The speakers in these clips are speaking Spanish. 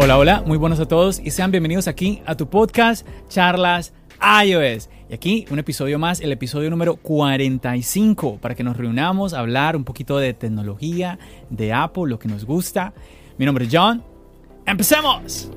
Hola, hola, muy buenos a todos y sean bienvenidos aquí a tu podcast Charlas iOS. Y aquí un episodio más, el episodio número 45, para que nos reunamos a hablar un poquito de tecnología, de Apple, lo que nos gusta. Mi nombre es John. ¡Empecemos!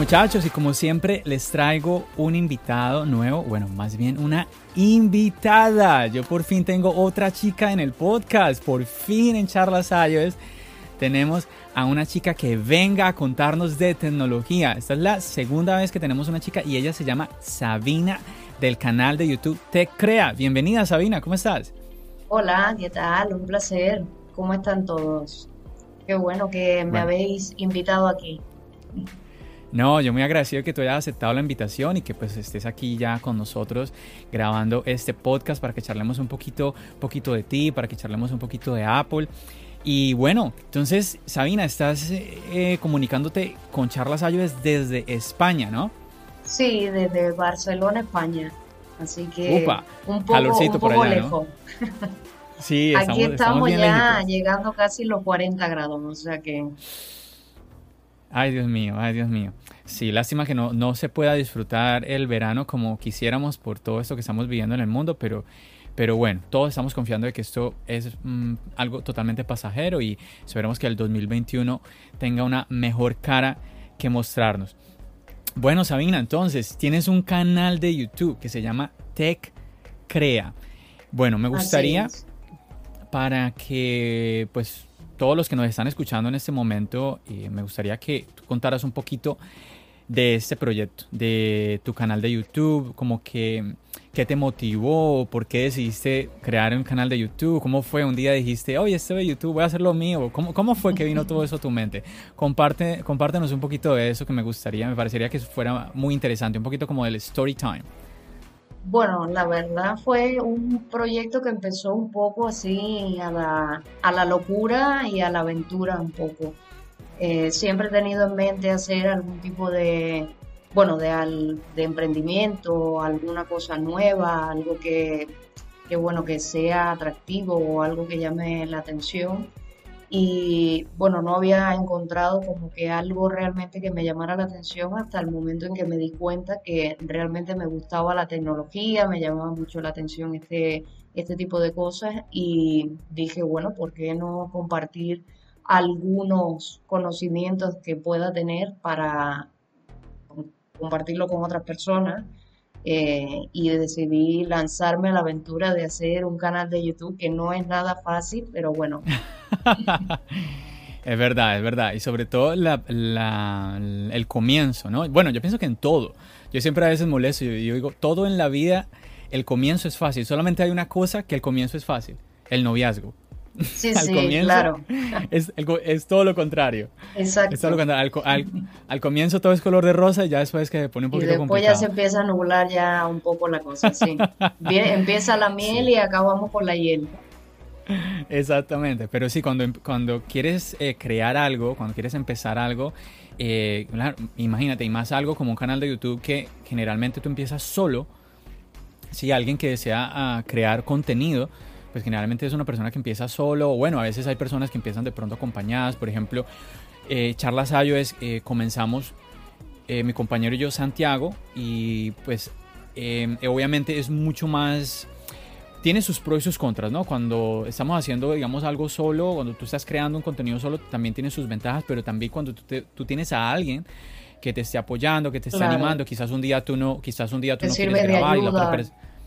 Muchachos, y como siempre les traigo un invitado nuevo, bueno, más bien una invitada. Yo por fin tengo otra chica en el podcast, por fin en Charlas iOS tenemos a una chica que venga a contarnos de tecnología. Esta es la segunda vez que tenemos una chica y ella se llama Sabina del canal de YouTube Te Crea. Bienvenida Sabina, ¿cómo estás? Hola, ¿qué tal? Un placer. ¿Cómo están todos? Qué bueno que me habéis invitado aquí. No, yo muy agradecido que tú hayas aceptado la invitación y que pues estés aquí ya con nosotros grabando este podcast para que charlemos un poquito, poquito de ti, para que charlemos un poquito de Apple. Y bueno, entonces Sabina, estás eh, comunicándote con Charlas iOS desde España, ¿no? Sí, desde Barcelona, España. Así que un poco, por allá, lejos. Sí, estamos, Aquí estamos, ya llegando casi los 40 grados, o sea que... Ay, Dios mío, ay, Dios mío. Sí, lástima que no, no se pueda disfrutar el verano como quisiéramos por todo esto que estamos viviendo en el mundo, pero, pero bueno, todos estamos confiando de que esto es mm, algo totalmente pasajero y esperemos que el 2021 tenga una mejor cara que mostrarnos. Bueno, Sabina, entonces tienes un canal de YouTube que se llama Tech Crea. Bueno, me gustaría para que pues todos los que nos están escuchando en este momento, eh, me gustaría que tú contaras un poquito de este proyecto, de tu canal de YouTube, como que qué te motivó, por qué decidiste crear un canal de YouTube, cómo fue un día dijiste, oye, esto de YouTube, voy a hacer lo mío, ¿Cómo, cómo fue que vino todo eso a tu mente? Comparte, compártenos un poquito de eso que me gustaría, me parecería que fuera muy interesante, un poquito como del story time. Bueno, la verdad fue un proyecto que empezó un poco así a la, a la locura y a la aventura un poco. Eh, siempre he tenido en mente hacer algún tipo de, bueno, de, de emprendimiento, alguna cosa nueva, algo que, que, bueno, que sea atractivo o algo que llame la atención y bueno, no había encontrado como que algo realmente que me llamara la atención hasta el momento en que me di cuenta que realmente me gustaba la tecnología, me llamaba mucho la atención este, este tipo de cosas y dije, bueno, ¿por qué no compartir algunos conocimientos que pueda tener para compartirlo con otras personas? Eh, y decidí lanzarme a la aventura de hacer un canal de YouTube que no es nada fácil, pero bueno. es verdad, es verdad. Y sobre todo el comienzo, ¿no? Bueno, yo pienso que en todo. Yo siempre a veces molesto, yo, yo digo, todo en la vida, el comienzo es fácil. Solamente hay una cosa que el comienzo es fácil, el noviazgo. Sí, al sí, comienzo, claro. Es, es, todo lo contrario. Exacto. Al, comienzo todo es color de rosa y ya después que se pone un poquito Y después ya se empieza a nublar ya un poco la cosa, sí. empieza la miel y acabamos con la hiel. Exactamente, pero sí, cuando, cuando quieres eh, crear algo, cuando quieres empezar algo, eh, imagínate, y más algo como un canal de YouTube que generalmente tú empiezas solo, si alguien que desea ah, crear contenido, pues generalmente es una persona que empieza solo, o bueno, a veces hay personas que empiezan de pronto acompañadas, por ejemplo, eh, Charlas es eh, comenzamos eh, mi compañero y yo, Santiago, y pues eh, obviamente es mucho más tiene sus pros y sus contras, ¿no? Cuando estamos haciendo, digamos, algo solo, cuando tú estás creando un contenido solo, también tiene sus ventajas, pero también cuando tú, tienes a alguien que te esté apoyando, que te esté animando, quizás un día tú no, quizás un día tú no quieres grabar y la otra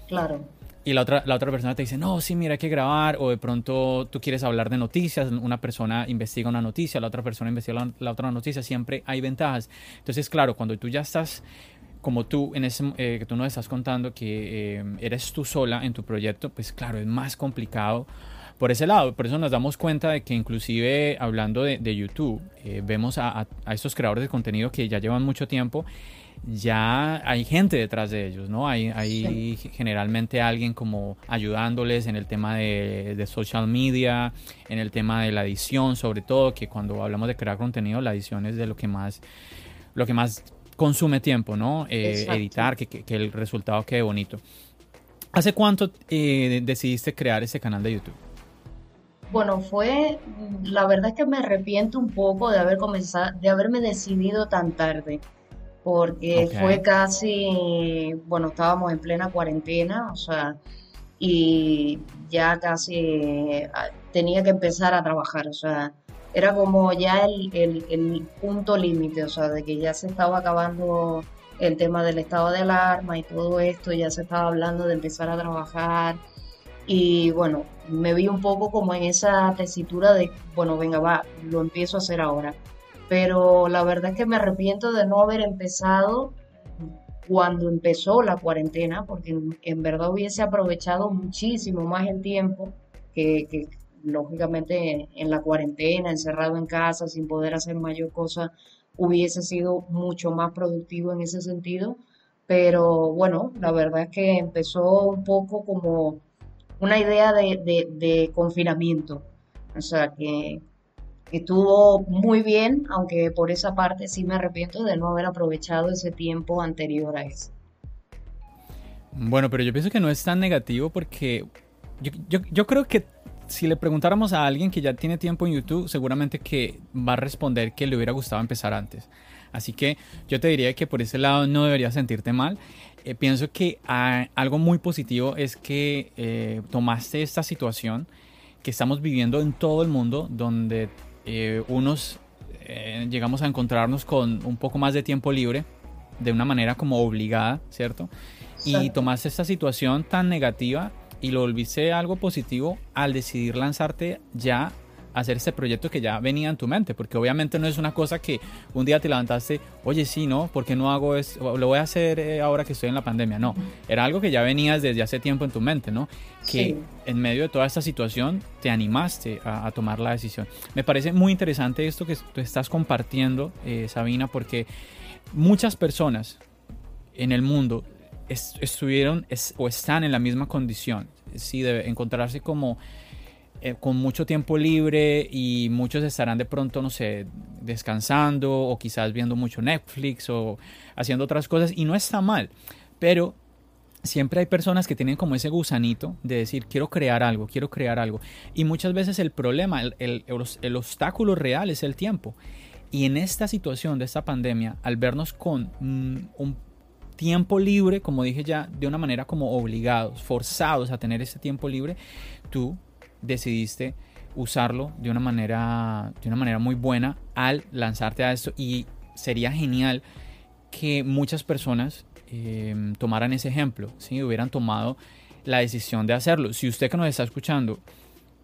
Claro. Y la otra, la otra persona te dice, no, sí, mira, hay que grabar. O de pronto tú quieres hablar de noticias, una persona investiga una noticia, la otra persona investiga la, otra noticia. Siempre hay ventajas. Entonces, claro, cuando tú ya estás como tú, en ese, eh, que tú nos estás contando que eh, eres tú sola en tu proyecto, pues claro, es más complicado por ese lado. Por eso nos damos cuenta de que inclusive hablando de, YouTube, eh, vemos a, a, estos creadores de contenido que ya llevan mucho tiempo, ya hay gente detrás de ellos, ¿no? Hay, hay generalmente alguien como ayudándoles en el tema de, de, social media, en el tema de la edición, sobre todo, que cuando hablamos de crear contenido, la edición es de lo que más, lo que más consume tiempo, ¿no? Eh, editar, que, que, el resultado quede bonito. ¿Hace cuánto eh, decidiste crear ese canal de YouTube? Bueno, fue, la verdad es que me arrepiento un poco de haber comenzado, de haberme decidido tan tarde, porque fue casi, bueno, estábamos en plena cuarentena, o sea, y ya casi ah, tenía que empezar a trabajar, o sea, era como ya el, punto límite, o sea, de que ya se estaba acabando el tema del estado de alarma y todo esto, ya se estaba hablando de empezar a trabajar y bueno, me vi un poco como en esa tesitura de, bueno, venga, va, lo empiezo a hacer ahora. Pero la verdad es que me arrepiento de no haber empezado cuando empezó la cuarentena, porque en, verdad hubiese aprovechado muchísimo más el tiempo que, lógicamente en la cuarentena, encerrado en casa, sin poder hacer mayor cosa, hubiese sido mucho más productivo en ese sentido. Pero bueno, la verdad es que empezó un poco como una idea de, confinamiento. O sea que, estuvo muy bien, aunque por esa parte sí me arrepiento de no haber aprovechado ese tiempo anterior a eso. Bueno, pero yo pienso que no es tan negativo porque yo, yo creo que si le preguntáramos a alguien que ya tiene tiempo en YouTube, seguramente que va a responder que le hubiera gustado empezar antes. Así que yo te diría que por ese lado no deberías sentirte mal. Eh, pienso que ah, algo muy positivo es que eh, tomaste esta situación que estamos viviendo en todo el mundo, donde eh, unos llegamos a encontrarnos con un poco más de tiempo libre, de una manera como obligada, ¿cierto? Y tomaste esta situación tan negativa y lo volviste algo positivo al decidir lanzarte ya hacer este proyecto que ya venía en tu mente, porque obviamente no es una cosa que un día te levantaste, oye, sí, ¿no? ¿Por qué no hago esto? Lo voy a hacer eh, ahora que estoy en la pandemia. No, era algo que ya venías desde hace tiempo en tu mente, ¿no? Que en medio de toda esta situación te animaste a, tomar la decisión. Me parece muy interesante esto que tú estás compartiendo, eh, Sabina, porque muchas personas en el mundo estuvieron o están en la misma condición, sí, de encontrarse como eh, con mucho tiempo libre y muchos estarán de pronto, no sé, descansando o quizás viendo mucho Netflix o haciendo otras cosas y no está mal, pero siempre hay personas que tienen como ese gusanito de decir, quiero crear algo, quiero crear algo. Y muchas veces el problema, el, el, el, obstáculo real es el tiempo. Y en esta situación de esta pandemia, al vernos con un tiempo libre, como dije ya, de una manera como obligados, forzados a tener ese tiempo libre, tú decidiste usarlo de una manera, de una manera muy buena al lanzarte a esto y sería genial que muchas personas em, tomaran ese ejemplo, si hubieran tomado la decisión de hacerlo. Si usted que nos está escuchando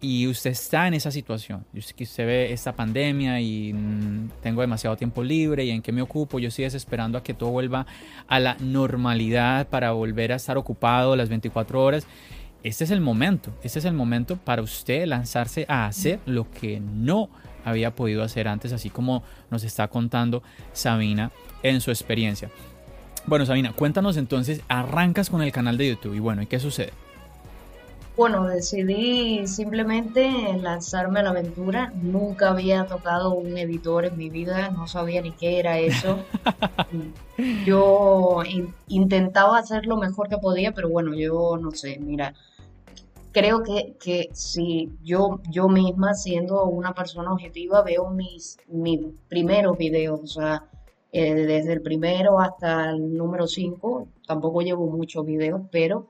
y usted está en esa situación, que usted ve esta pandemia y mm, tengo demasiado tiempo libre y en qué me ocupo, yo estoy desesperando a que todo vuelva a la normalidad para volver a estar ocupado las 24 horas. Este es el momento, este es el momento para usted lanzarse a hacer lo que no había podido hacer antes, así como nos está contando Sabina en su experiencia. Bueno, Sabina, cuéntanos entonces, arrancas con el canal de YouTube y bueno, ¿y qué sucede? Bueno, decidí simplemente lanzarme a la aventura. Nunca había tocado un editor en mi vida, no sabía ni qué era eso. yo intentaba hacer lo mejor que podía, pero bueno, yo no sé, mira, creo que, que si yo, yo misma, siendo una persona objetiva, veo mis, mis primeros videos, o sea, eh, desde el primero hasta el número 5, tampoco llevo muchos videos, pero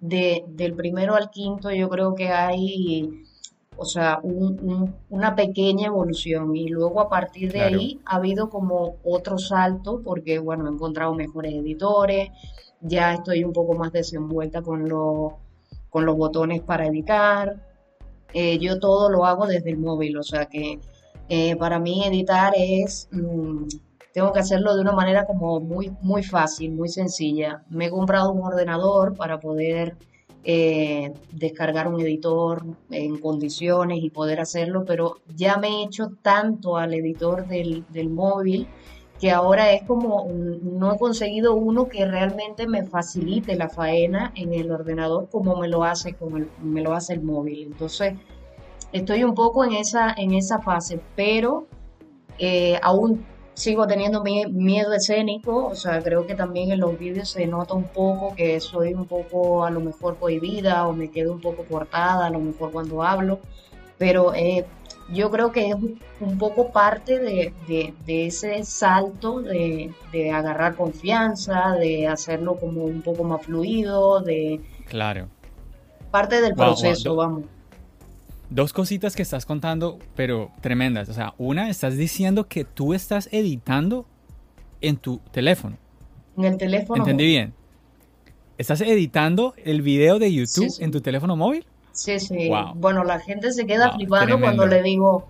de, del primero al quinto yo creo que hay, o sea, una pequeña evolución. Y luego a partir de ahí ha habido como otro salto porque, bueno, he encontrado mejores editores, ya estoy un poco más desenvuelta con, con los botones para editar. Eh, yo todo lo hago desde el móvil, o sea que eh, para mí editar es, mm, tengo que hacerlo de una manera como muy, muy fácil, muy sencilla. Me he comprado un ordenador para poder eh, descargar un editor en condiciones y poder hacerlo, pero ya me he hecho tanto al editor del, del móvil que ahora es como, no he conseguido uno que realmente me facilite la faena en el ordenador como me lo hace, como me lo hace el móvil. Entonces, estoy un poco en esa, en esa fase, pero eh, aún sigo teniendo miedo escénico, o sea, creo que también en los vídeos se nota un poco que soy un poco a lo mejor cohibida o me quedo un poco cortada a lo mejor cuando hablo, pero eh, yo creo que es un poco parte de, ese salto de, agarrar confianza, de hacerlo como un poco más fluido, de... Claro. Parte del proceso, vamos. Dos cositas que estás contando, pero tremendas. O sea, una, estás diciendo que tú estás editando en tu teléfono. En el teléfono. ¿Entendí bien? ¿Estás editando el video de YouTube en tu teléfono móvil? Sí, sí. Bueno, la gente se queda flipando cuando le digo,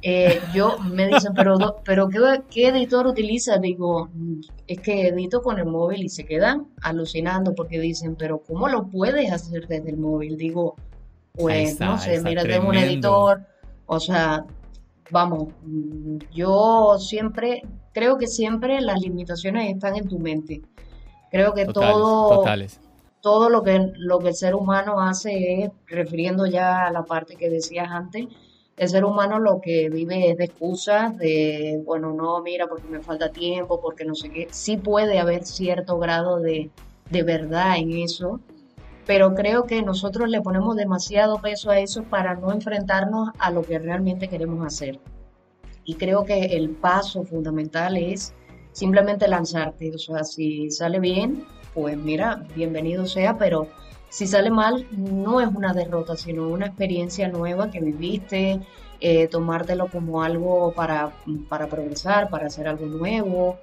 eh, yo me dicen, pero, pero ¿qué, editor utiliza? Digo, es que edito con el móvil y se quedan alucinando porque dicen, pero ¿cómo lo puedes hacer desde el móvil? Digo, pues no sé, mira, tengo un editor, o sea, vamos, yo siempre, creo que siempre las limitaciones están en tu mente. Creo que todo, totales todo lo que, lo que el ser humano hace es, refiriendo ya a la parte que decías antes, el ser humano lo que vive es de excusas, de, bueno, no, mira, porque me falta tiempo, porque no sé qué. Sí puede haber cierto grado de, de verdad en eso, pero creo que nosotros le ponemos demasiado peso a eso para no enfrentarnos a lo que realmente queremos hacer. Y creo que el paso fundamental es simplemente lanzarte, o sea, si sale bien, pues mira, bienvenido sea, pero si sale mal, no es una derrota, sino una experiencia nueva que viviste, eh, tomártelo como algo para, para progresar, para hacer algo nuevo.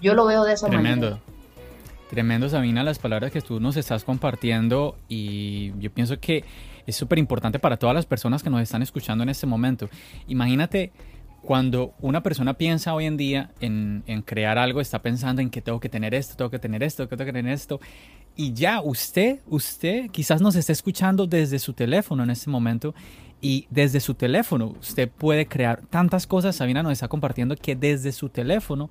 Yo lo veo de esa Tremendo. manera. Tremendo, Sabina, las palabras que tú nos estás compartiendo y yo pienso que es súper importante para todas las personas que nos están escuchando en este momento. Imagínate cuando una persona piensa hoy en día en, crear algo, está pensando en que tengo que tener esto, tengo que tener esto, tengo que tener esto. Y ya usted, usted quizás nos está escuchando desde su teléfono en este momento. Y desde su teléfono usted puede crear tantas cosas. Sabina nos está compartiendo que desde su teléfono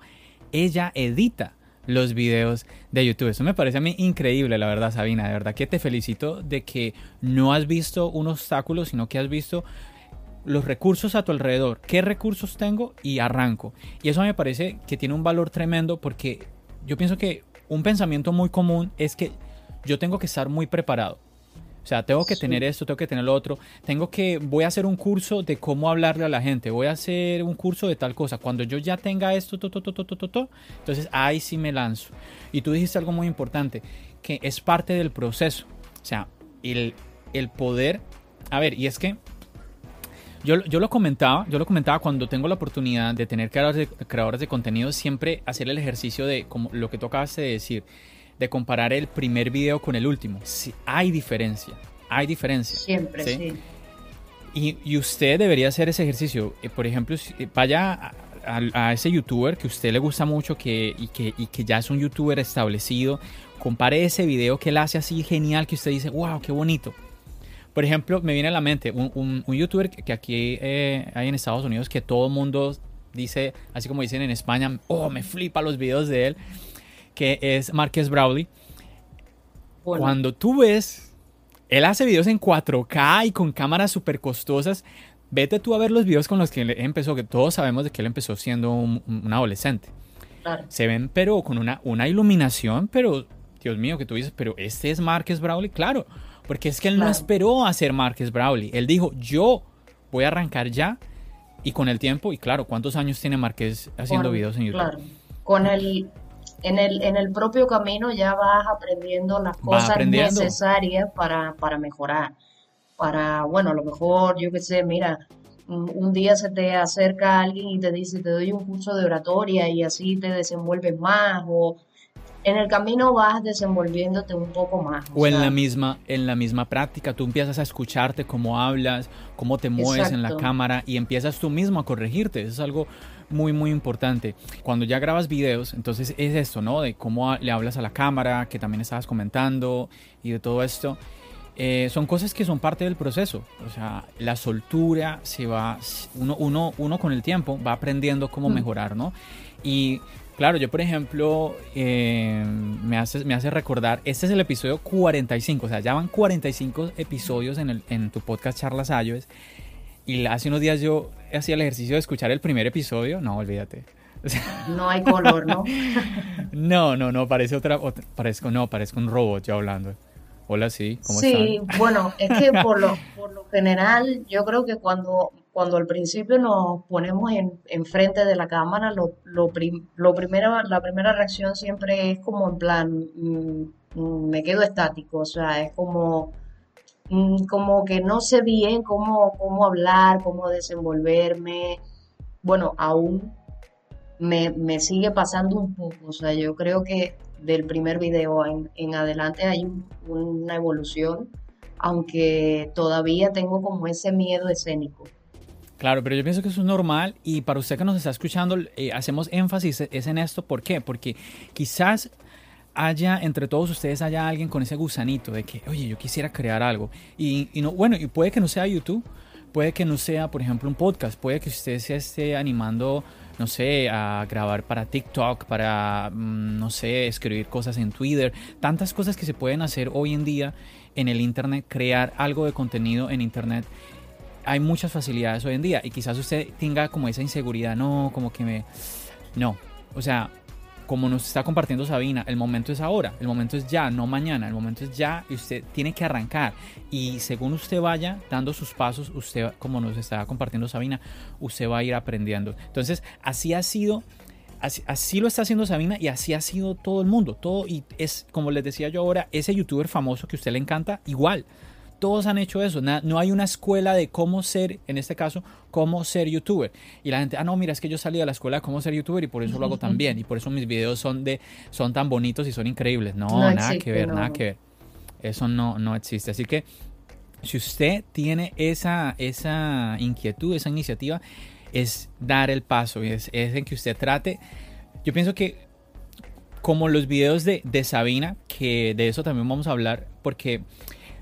ella edita los videos de YouTube. Eso me parece a mí increíble, la verdad, Sabina. De verdad que te felicito de que no has visto un obstáculo, sino que has visto los recursos a tu alrededor, qué recursos tengo y arranco. Y eso me parece que tiene un valor tremendo porque yo pienso que un pensamiento muy común es que yo tengo que estar muy preparado. O sea, tengo que tener esto, tengo que tener lo otro, tengo que, voy a hacer un curso de cómo hablarle a la gente, voy a hacer un curso de tal cosa. Cuando yo ya tenga esto, to, to, to, entonces ahí sí me lanzo. Y tú dijiste algo muy importante, que es parte del proceso. O sea, el, el poder, a ver, y es que yo, lo comentaba, yo lo comentaba cuando tengo la oportunidad de tener creadores de, creadores de contenido, siempre hacer el ejercicio de como lo que tú acabaste de decir, de comparar el primer video con el último. Sí, hay diferencia, hay diferencia. Siempre, sí. Y, usted debería hacer ese ejercicio. Eh, por ejemplo, eh, vaya a, ese youtuber que a usted le gusta mucho que, y, que, y que ya es un youtuber establecido, compare ese video que él hace así genial que usted dice, wow, qué bonito por ejemplo, me viene a la mente un, youtuber que aquí eh, hay en Estados Unidos que todo el mundo dice, así como dicen en España, oh, me flipa los videos de él, que es Marques Brawley. Cuando tú ves, él hace videos en 4K y con cámaras súper costosas. Vete tú a ver los videos con los que él empezó, que todos sabemos de que él empezó siendo un, adolescente. Se ven, pero con una, una iluminación, pero Dios mío, que tú dices, pero este es Marques Brawley, claro. Porque es que él no esperó a ser Marcus Brawley. Él dijo, yo voy a arrancar ya. Y con el tiempo, y claro, ¿cuántos años tiene Marqués haciendo videos en YouTube? Claro. Con el, en el, en el propio camino ya vas aprendiendo las cosas necesarias para, para mejorar. Para, bueno, a lo mejor, yo qué sé, mira, un día se te acerca alguien y te dice, te doy un curso de oratoria y así te desenvuelves más o en el camino vas desenvolviéndote un poco más. O, en la misma en la misma práctica, tú empiezas a escucharte cómo hablas, cómo te mueves en la cámara y empiezas tú mismo a corregirte. Eso es algo muy muy importante. Cuando ya grabas videos, entonces es esto, ¿no? De cómo le hablas a la cámara, que también estabas comentando y de todo esto. Eh, son cosas que son parte del proceso. O sea, la soltura se va, uno, uno, uno con el tiempo va aprendiendo cómo mm. mejorar, ¿no? Y claro, yo por ejemplo, eh, me, hace, me hace recordar, este es el episodio 45, o sea, ya van 45 episodios en, el, en tu podcast Charlas Ayos. Y hace unos días yo hacía el ejercicio de escuchar el primer episodio. No, olvídate. no hay color, ¿no? no, no, no, parece otra, parezco, no, parezco un robot yo hablando. Hola, sí, ¿cómo sí, bueno, es que por lo, por lo general yo creo que cuando, cuando al principio nos ponemos en, frente de la cámara, lo, lo, lo, primero, la primera reacción siempre es como en plan, mm, mm, me quedo estático, o sea, es como, mm, como que no sé bien cómo, cómo hablar, cómo desenvolverme. Bueno, aún me, me sigue pasando un poco, o sea, yo creo que del primer video en, adelante hay una evolución, aunque todavía tengo como ese miedo escénico. Claro, pero yo pienso que eso es normal y para usted que nos está escuchando, eh, hacemos énfasis es en esto. ¿Por qué? Porque quizás haya entre todos ustedes haya alguien con ese gusanito de que, oye, yo quisiera crear algo. Y, no, bueno, y puede que no sea YouTube, puede que no sea, por ejemplo, un podcast, puede que usted se esté animando no sé, a grabar para TikTok, para, mm, no sé, escribir cosas en Twitter, tantas cosas que se pueden hacer hoy en día en el Internet, crear algo de contenido en Internet. Hay muchas facilidades hoy en día y quizás usted tenga como esa inseguridad, no, como que me... No, o sea, como nos está compartiendo Sabina, el momento es ahora, el momento es ya, no mañana, el momento es ya y usted tiene que arrancar. Y según usted vaya dando sus pasos, usted, como nos está compartiendo Sabina, usted va a ir aprendiendo. Entonces, así ha sido. Así, así, lo está haciendo Sabina y así ha sido todo el mundo. Todo y es, como les decía yo ahora, ese youtuber famoso que a usted le encanta, igual. Todos han hecho eso. No hay una escuela de cómo ser, en este caso, cómo ser youtuber. Y la gente, ah, no, mira, es que yo salí de la escuela de cómo ser youtuber y por eso lo hago tan bien. Y por eso mis videos son, de, son tan bonitos y son increíbles. No, nada que ver, nada que ver. Eso no, no existe. Así que si usted tiene esa, esa inquietud, esa iniciativa, es dar el paso. Es, es en que usted trate. Yo pienso que como los videos de, de Sabina, que de eso también vamos a hablar, porque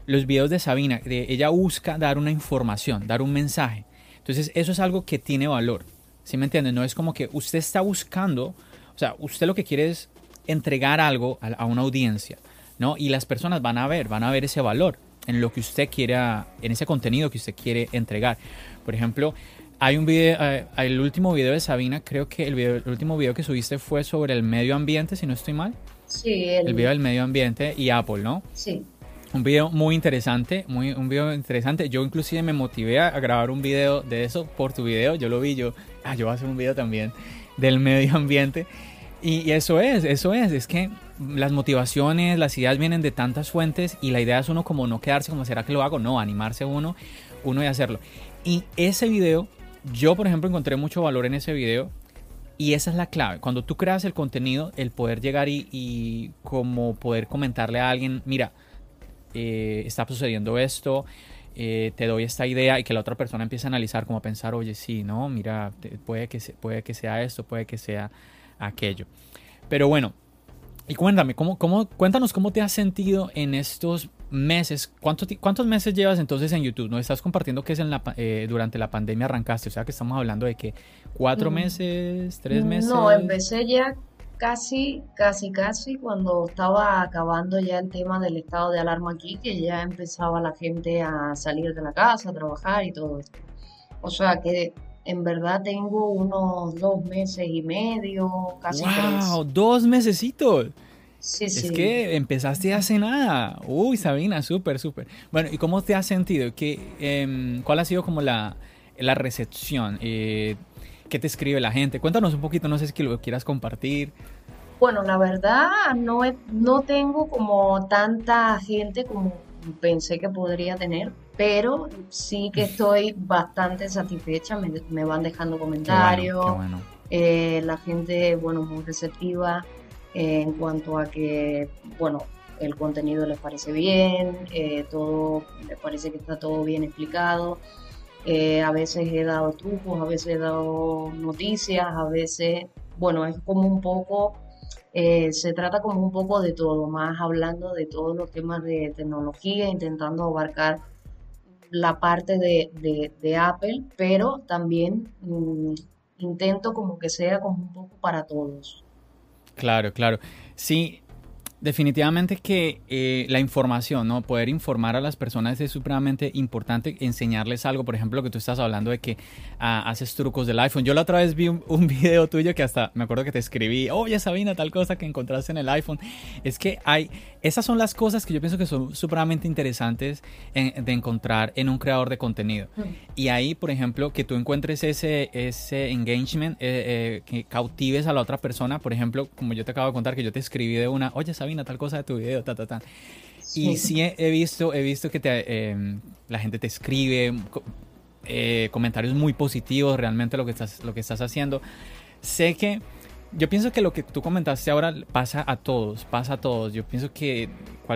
los videos de Sabina, ella busca dar una información, dar un mensaje. Entonces eso es algo que tiene valor. ¿Sí me entienden? No es como que usted está buscando, o sea, usted lo que quiere es entregar algo a, una audiencia, ¿no? Y las personas van a ver, van a ver ese valor en lo que usted quiera, en ese contenido que usted quiere entregar. Por ejemplo, hay un video, eh, el último video de Sabina, creo que el, el, último video que subiste fue sobre el medio ambiente, si no estoy mal. Sí, el, el video del medio ambiente y Apple, ¿no? Sí. Un video muy interesante, muy, un video interesante. Yo inclusive me motivé a grabar un video de eso por tu video. Yo lo vi, yo, ah, yo voy a hacer un video también del medio ambiente. Y, eso es, eso es, es que las motivaciones, las ideas vienen de tantas fuentes y la idea es uno como no quedarse como será que lo hago, no, animarse uno, uno y hacerlo. Y ese video, yo por ejemplo encontré mucho valor en ese video y esa es la clave. Cuando tú creas el contenido, el poder llegar y, y como poder comentarle a alguien, mira, eh, está sucediendo esto, eh, te doy esta idea y que la otra persona empiece a analizar, como a pensar, oye, sí, no, mira, puede que, puede que sea esto, puede que sea aquello. Pero bueno, y cuéntame, ¿cómo, cómo, cuéntanos cómo te has sentido en estos meses. ¿Cuántos, ¿Cuántos meses llevas entonces en YouTube? ¿No estás compartiendo que es en la, eh, durante la pandemia arrancaste? O sea que estamos hablando de que cuatro mm. meses, tres meses. No, empecé ya casi, casi, casi cuando estaba acabando ya el tema del estado de alarma aquí, que ya empezaba la gente a salir de la casa, a trabajar y todo esto. O sea que en verdad tengo unos dos meses y medio, casi wow, dos mesecitos. Sí, sí. Es que empezaste hace nada. Uy, Sabina, súper, súper. Bueno, ¿y cómo te has sentido? ¿Qué, eh, ¿Cuál ha sido como la, la recepción? Eh, ¿Qué te escribe la gente? Cuéntanos un poquito, no sé si lo quieras compartir. Bueno, la verdad no, no tengo como tanta gente como pensé que podría tener, pero sí que estoy bastante satisfecha, me, van dejando comentarios, eh, la gente, bueno, muy receptiva eh, en cuanto a que, bueno, el contenido les parece bien, eh, todo, les parece que está todo bien explicado. A veces he dado trucos, a veces he dado noticias, a veces, bueno, es como un poco eh, se trata como un poco de todo, más hablando de todos los temas de tecnología, intentando abarcar la parte de, Apple, pero también mm, intento como que sea como un poco para todos. Claro, claro. Sí, Definitivamente que eh, la información, ¿no? Poder informar a las personas es supremamente importante, enseñarles algo, por ejemplo, que tú estás hablando de que ah, haces trucos del iPhone. Yo la otra vez vi un, video tuyo que hasta me acuerdo que te escribí, oye Sabina, tal cosa que encontraste en el iPhone. Es que hay, esas son las cosas que yo pienso que son supremamente interesantes de encontrar en un creador de contenido. Mm. Y ahí, por ejemplo, que tú encuentres ese, ese engagement, eh, eh, que cautives a la otra persona, por ejemplo, como yo te acabo de contar, que yo te escribí de una, oye Sabina, tal cosa de tu video, ta, ta, ta. Y sí he visto, he visto que te, em, la gente te escribe eh, comentarios muy positivos realmente lo que estás, lo que estás haciendo. Sé que yo pienso que lo que tú comentaste ahora pasa a todos, pasa a todos. Yo pienso que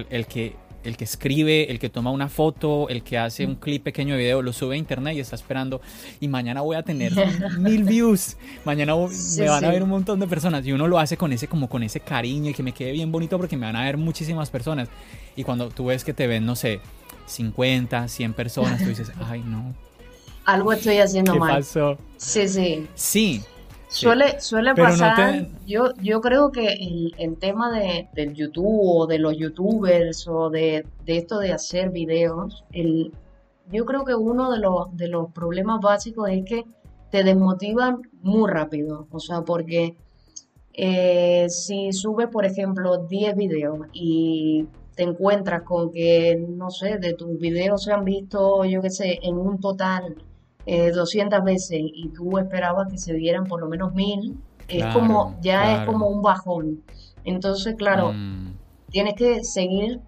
el que el que escribe, el que toma una foto, el que hace un clip pequeño de video, lo sube a internet y está esperando y mañana voy a tener mil views, mañana me van a ver un montón de personas y uno lo hace con ese como con ese cariño y que me quede bien bonito porque me van a ver muchísimas personas y cuando tú ves que te ven, no sé, 50, 100 personas, tú dices, ay no. Algo estoy haciendo ¿Qué mal. pasó? Sí, sí. Sí, Suele, suele pasar, yo, yo creo que el, el tema de, del YouTube o de los youtubers o de, esto de hacer videos, el, yo creo que uno de los, de los problemas básicos es que te desmotivan muy rápido, o sea, porque eh, si subes, por ejemplo, 10 videos y te encuentras con que, no sé, de tus videos se han visto, yo qué sé, en un total 200 eh, veces y tú esperabas que se vieran por lo menos mil, es como, ya es como un bajón. Entonces, claro, mm. tienes que seguir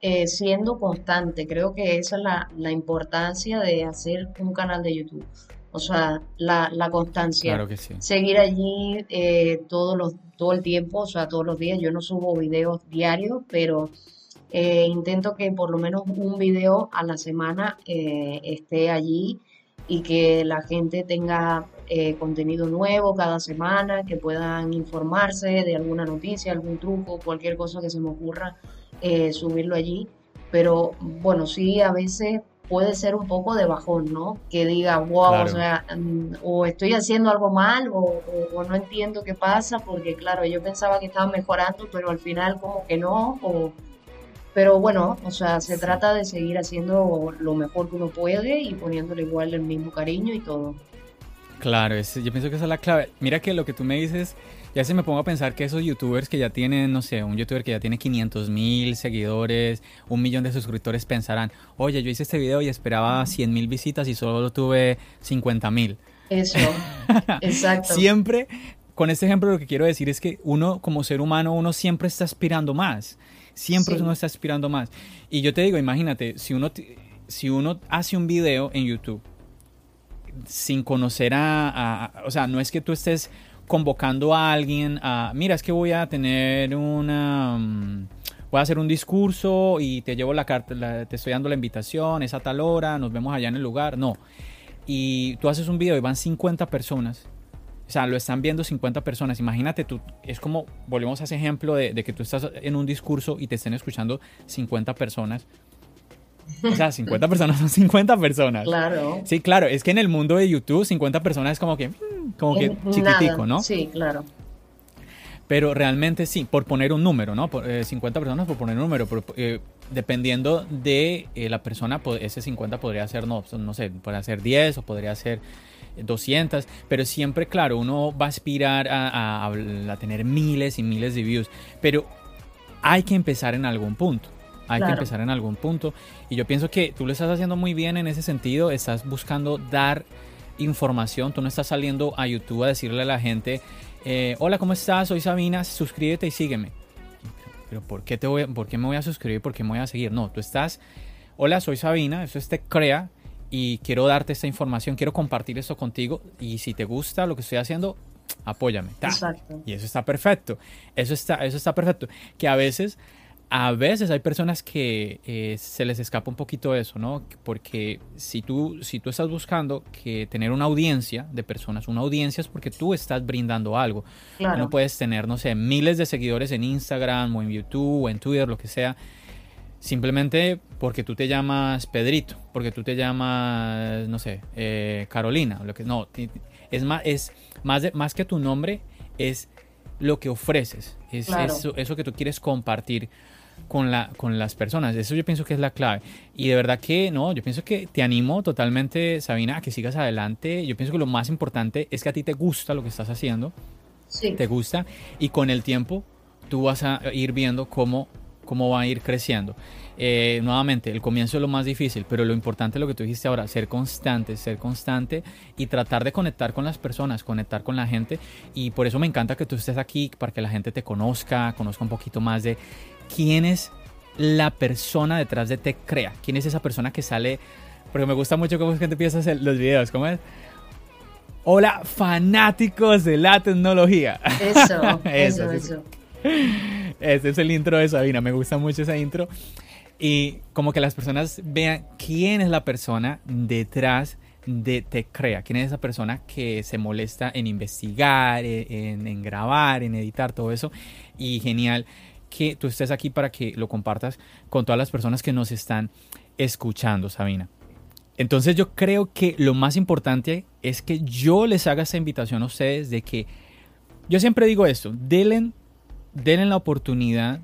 eh, siendo constante. Creo que esa es la, importancia de hacer un canal de YouTube. O sea, la, constancia. Seguir allí eh, todos los, todo el tiempo, o sea, todos los días. Yo no subo videos diarios, pero intento que por lo menos un video a la semana esté allí y que la gente tenga eh, contenido nuevo cada semana, que puedan informarse de alguna noticia, algún truco, cualquier cosa que se me ocurra, eh, subirlo allí. Pero bueno, sí, a veces puede ser un poco de bajón, ¿no? Que diga, wow, o sea, mm, o estoy haciendo algo mal o, o, no entiendo qué pasa, porque claro, yo pensaba que estaba mejorando, pero al final como que no, o pero bueno, o sea, se trata de seguir haciendo lo mejor que uno puede y poniéndole igual el mismo cariño y todo. Claro, yo pienso que esa es la clave. Mira que lo que tú me dices, ya se me pongo a pensar que esos youtubers que ya tienen, no sé, un youtuber que ya tiene 500 mil seguidores, un millón de suscriptores, pensarán, oye, yo hice este video y esperaba 100 mil visitas y solo tuve 50 mil. Eso, exacto. siempre, con este ejemplo lo que quiero decir es que uno como ser humano, uno siempre está aspirando más. Siempre uno está aspirando más. Y yo te digo, imagínate, si uno, si uno hace un video en YouTube sin conocer a, O sea, no es que tú estés convocando a alguien a... Mira, es que voy a tener una... Mm, voy a hacer un discurso y te llevo la carta, te estoy dando la invitación, es a tal hora, nos vemos allá en el lugar. No. Y tú haces un video y van 50 personas o sea, lo están viendo 50 personas. Imagínate tú, es como, volvemos a ese ejemplo de, que tú estás en un discurso y te estén escuchando 50 personas. O sea, 50 personas son 50 personas. Claro. Sí, claro. Es que en el mundo de YouTube 50 personas es como que, como que chiquitico, ¿no? Sí, claro. Pero realmente sí, por poner un número, ¿no? Por, 50 eh, personas por poner un número. Eh, dependiendo de eh, la persona, ese 50 podría ser, no, no sé, podría ser 10 o podría ser 200, pero siempre, claro, uno va a aspirar a, tener miles y miles de views, pero hay que empezar en algún punto. Hay que empezar en algún punto. Y yo pienso que tú lo estás haciendo muy bien en ese sentido. Estás buscando dar información. Tú no estás saliendo a YouTube a decirle a la gente, eh, hola, ¿cómo estás? Soy Sabina, suscríbete y sígueme. Pero ¿por qué, te voy, ¿por qué me voy a suscribir? ¿Por qué me voy a seguir? No, tú estás, hola, soy Sabina, eso es Te Crea y quiero darte esta información, quiero compartir esto contigo y si te gusta lo que estoy haciendo, apóyame. Exacto. Y eso está perfecto. Eso está, eso está perfecto. Que a veces, a veces hay personas que eh, se les escapa un poquito eso, ¿no? Porque si tú, si tú estás buscando que tener una audiencia de personas, una audiencia es porque tú estás brindando algo. Claro. No puedes tener, no sé, miles de seguidores en Instagram o en YouTube o en Twitter, lo que sea Simplemente porque tú te llamas Pedrito, porque tú te llamas, no sé, eh, Carolina, lo que no, es más, es más, más que tu nombre, es lo que ofreces, es eso, eso que tú quieres compartir con, la, con las personas. Eso yo pienso que es la clave. Y de verdad que no, yo pienso que te animo totalmente, Sabina, a que sigas adelante. Yo pienso que lo más importante es que a ti te gusta lo que estás haciendo. Sí. Te gusta. Y con el tiempo tú vas a ir viendo cómo cómo va a ir creciendo. Eh, nuevamente, el comienzo es lo más difícil, pero lo importante es lo que tú dijiste ahora, ser constante, ser constante y tratar de conectar con las personas, conectar con la gente. Y por eso me encanta que tú estés aquí, para que la gente te conozca, conozca un poquito más de quién es la persona detrás de Te Crea, quién es esa persona que sale, porque me gusta mucho cómo es que te empiezas los videos, ¿cómo es? Hola, fanáticos de la tecnología. Eso, eso, eso. Este es el intro de Sabina, me gusta mucho esa intro. Y como que las personas vean quién es la persona detrás de Te Crea, quién es esa persona que se molesta en investigar, en, en grabar, en editar, todo eso. Y genial que tú estés aquí para que lo compartas con todas las personas que nos están escuchando, Sabina. Entonces yo creo que lo más importante es que yo les haga esa invitación a ustedes de que yo siempre digo esto, denle denle la oportunidad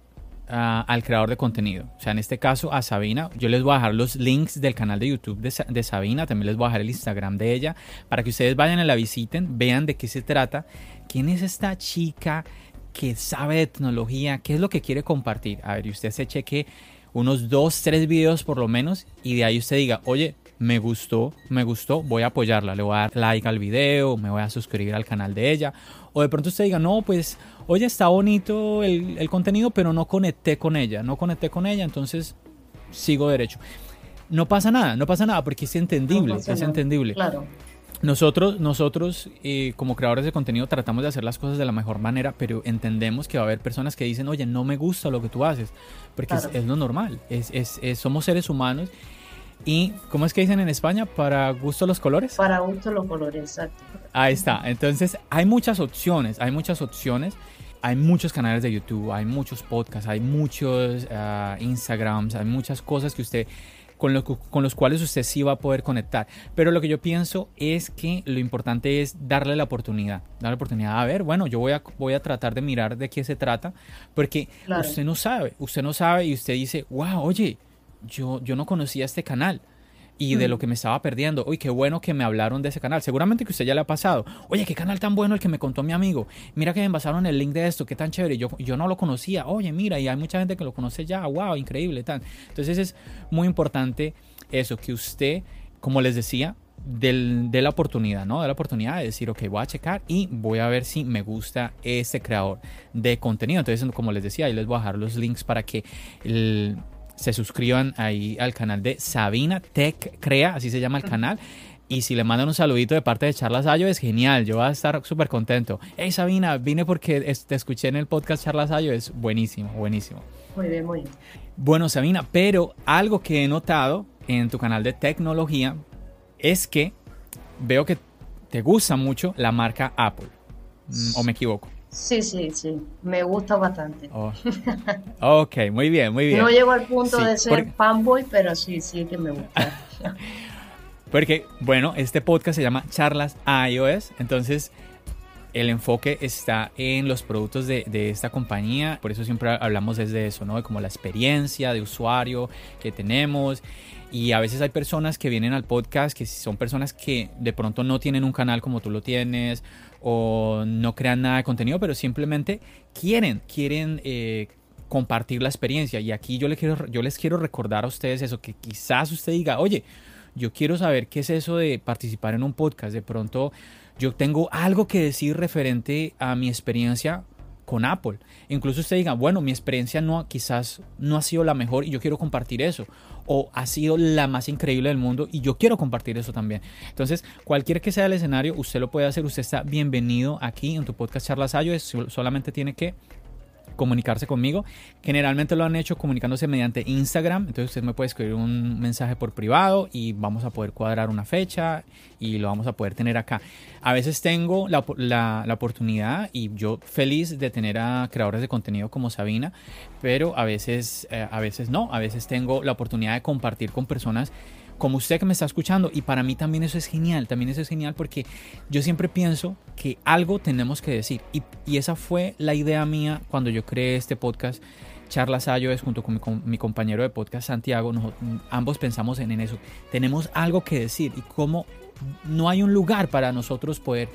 al creador de contenido. O sea, en este caso a Sabina. Yo les voy a dejar los links del canal de YouTube de, Sabina. También les voy a dejar el Instagram de ella para que ustedes vayan y la visiten, vean de qué se trata. ¿Quién es esta chica que sabe de tecnología? ¿Qué es lo que quiere compartir? A ver, y usted se cheque unos dos, tres videos por lo menos y de ahí usted diga, oye, me gustó, me gustó, voy a apoyarla, le voy a dar like al video, me voy a suscribir al canal de ella. O de pronto usted diga, no, pues, oye, está bonito el, contenido, pero no conecté con ella, no conecté con ella, entonces sigo derecho. No pasa nada, no pasa nada, porque es entendible, es entendible. Claro. Nosotros, nosotros eh, como creadores de contenido tratamos de hacer las cosas de la mejor manera, pero entendemos que va a haber personas que dicen, oye, no me gusta lo que tú haces, porque es, lo normal, es, es, somos seres humanos y, ¿cómo es que dicen en España? ¿Para gusto los colores? Para gusto los colores, exacto. Ahí está. Entonces, hay muchas opciones, hay muchas opciones. Hay muchos canales de YouTube, hay muchos podcasts, hay muchos uh, Instagrams, hay muchas cosas que usted con, con, los cuales usted sí va a poder conectar. Pero lo que yo pienso es que lo importante es darle la oportunidad. Darle la oportunidad. A ver, bueno, yo voy a, voy a tratar de mirar de qué se trata. Porque usted no sabe. Usted no sabe y usted dice, wow, oye, yo, yo no conocía este canal y de lo que me estaba perdiendo. Uy, qué bueno que me hablaron de ese canal. Seguramente que usted ya le ha pasado. Oye, qué canal tan bueno el que me contó mi amigo. Mira que me envasaron el link de esto, qué tan chévere. Yo, yo no lo conocía. Oye, mira, y hay mucha gente que lo conoce ya. Wow, increíble. Tan. Entonces es muy importante eso, que usted, como les decía, de la oportunidad, ¿no? De la oportunidad de decir, ok, voy a checar y voy a ver si me gusta este creador de contenido. Entonces, como les decía, ahí les voy a dejar los links para que el, se suscriban ahí al canal de Sabina Tech Crea, así se llama el canal. Y si le mandan un saludito de parte de Charlas Ayo, es genial. Yo voy a estar súper contento. Hey Sabina, vine porque te escuché en el podcast Charlas Ayo. Es buenísimo, buenísimo. Muy bien, muy bien. Bueno, Sabina, pero algo que he notado en tu canal de tecnología es que veo que te gusta mucho la marca Apple. ¿O me equivoco? Sí, sí, sí, me gusta bastante. Oh. Ok, muy bien, muy bien. No llego al punto de ser fanboy, pero sí, sí que me gusta. porque, bueno, este podcast se llama Charlas iOS, entonces el enfoque está en los productos de, de, esta compañía, por eso siempre hablamos desde eso, ¿no? De como la experiencia de usuario que tenemos. Y a veces hay personas que vienen al podcast que son personas que de pronto no tienen un canal como tú lo tienes o no crean nada de contenido, pero simplemente quieren, quieren eh, compartir la experiencia. Y aquí yo quiero, yo les quiero recordar a ustedes eso, que quizás usted diga, oye, yo quiero saber qué es eso de participar en un podcast. De pronto yo tengo algo que decir referente a mi experiencia con Apple. Incluso usted diga, bueno, mi experiencia no, quizás no ha sido la mejor y yo quiero compartir eso. O ha sido la más increíble del mundo y yo quiero compartir eso también. Entonces, cualquier que sea el escenario, usted lo puede hacer. Usted está bienvenido aquí en tu podcast Charlas Ayo. Solamente tiene que comunicarse conmigo. Generalmente lo han hecho comunicándose mediante Instagram. Entonces usted me puede escribir un mensaje por privado y vamos a poder cuadrar una fecha y lo vamos a poder tener acá. A veces tengo la, la, oportunidad y yo feliz de tener a creadores de contenido como Sabina, pero a veces, eh, a veces no. A veces tengo la oportunidad de compartir con personas como usted que me está escuchando. Y para mí también eso es genial, también eso es genial porque yo siempre pienso que algo tenemos que decir. Y, esa fue la idea mía cuando yo creé este podcast. Charlas es junto con mi, compañero de podcast Santiago, ambos pensamos en, en eso. Tenemos algo que decir y cómo no hay un lugar para nosotros poder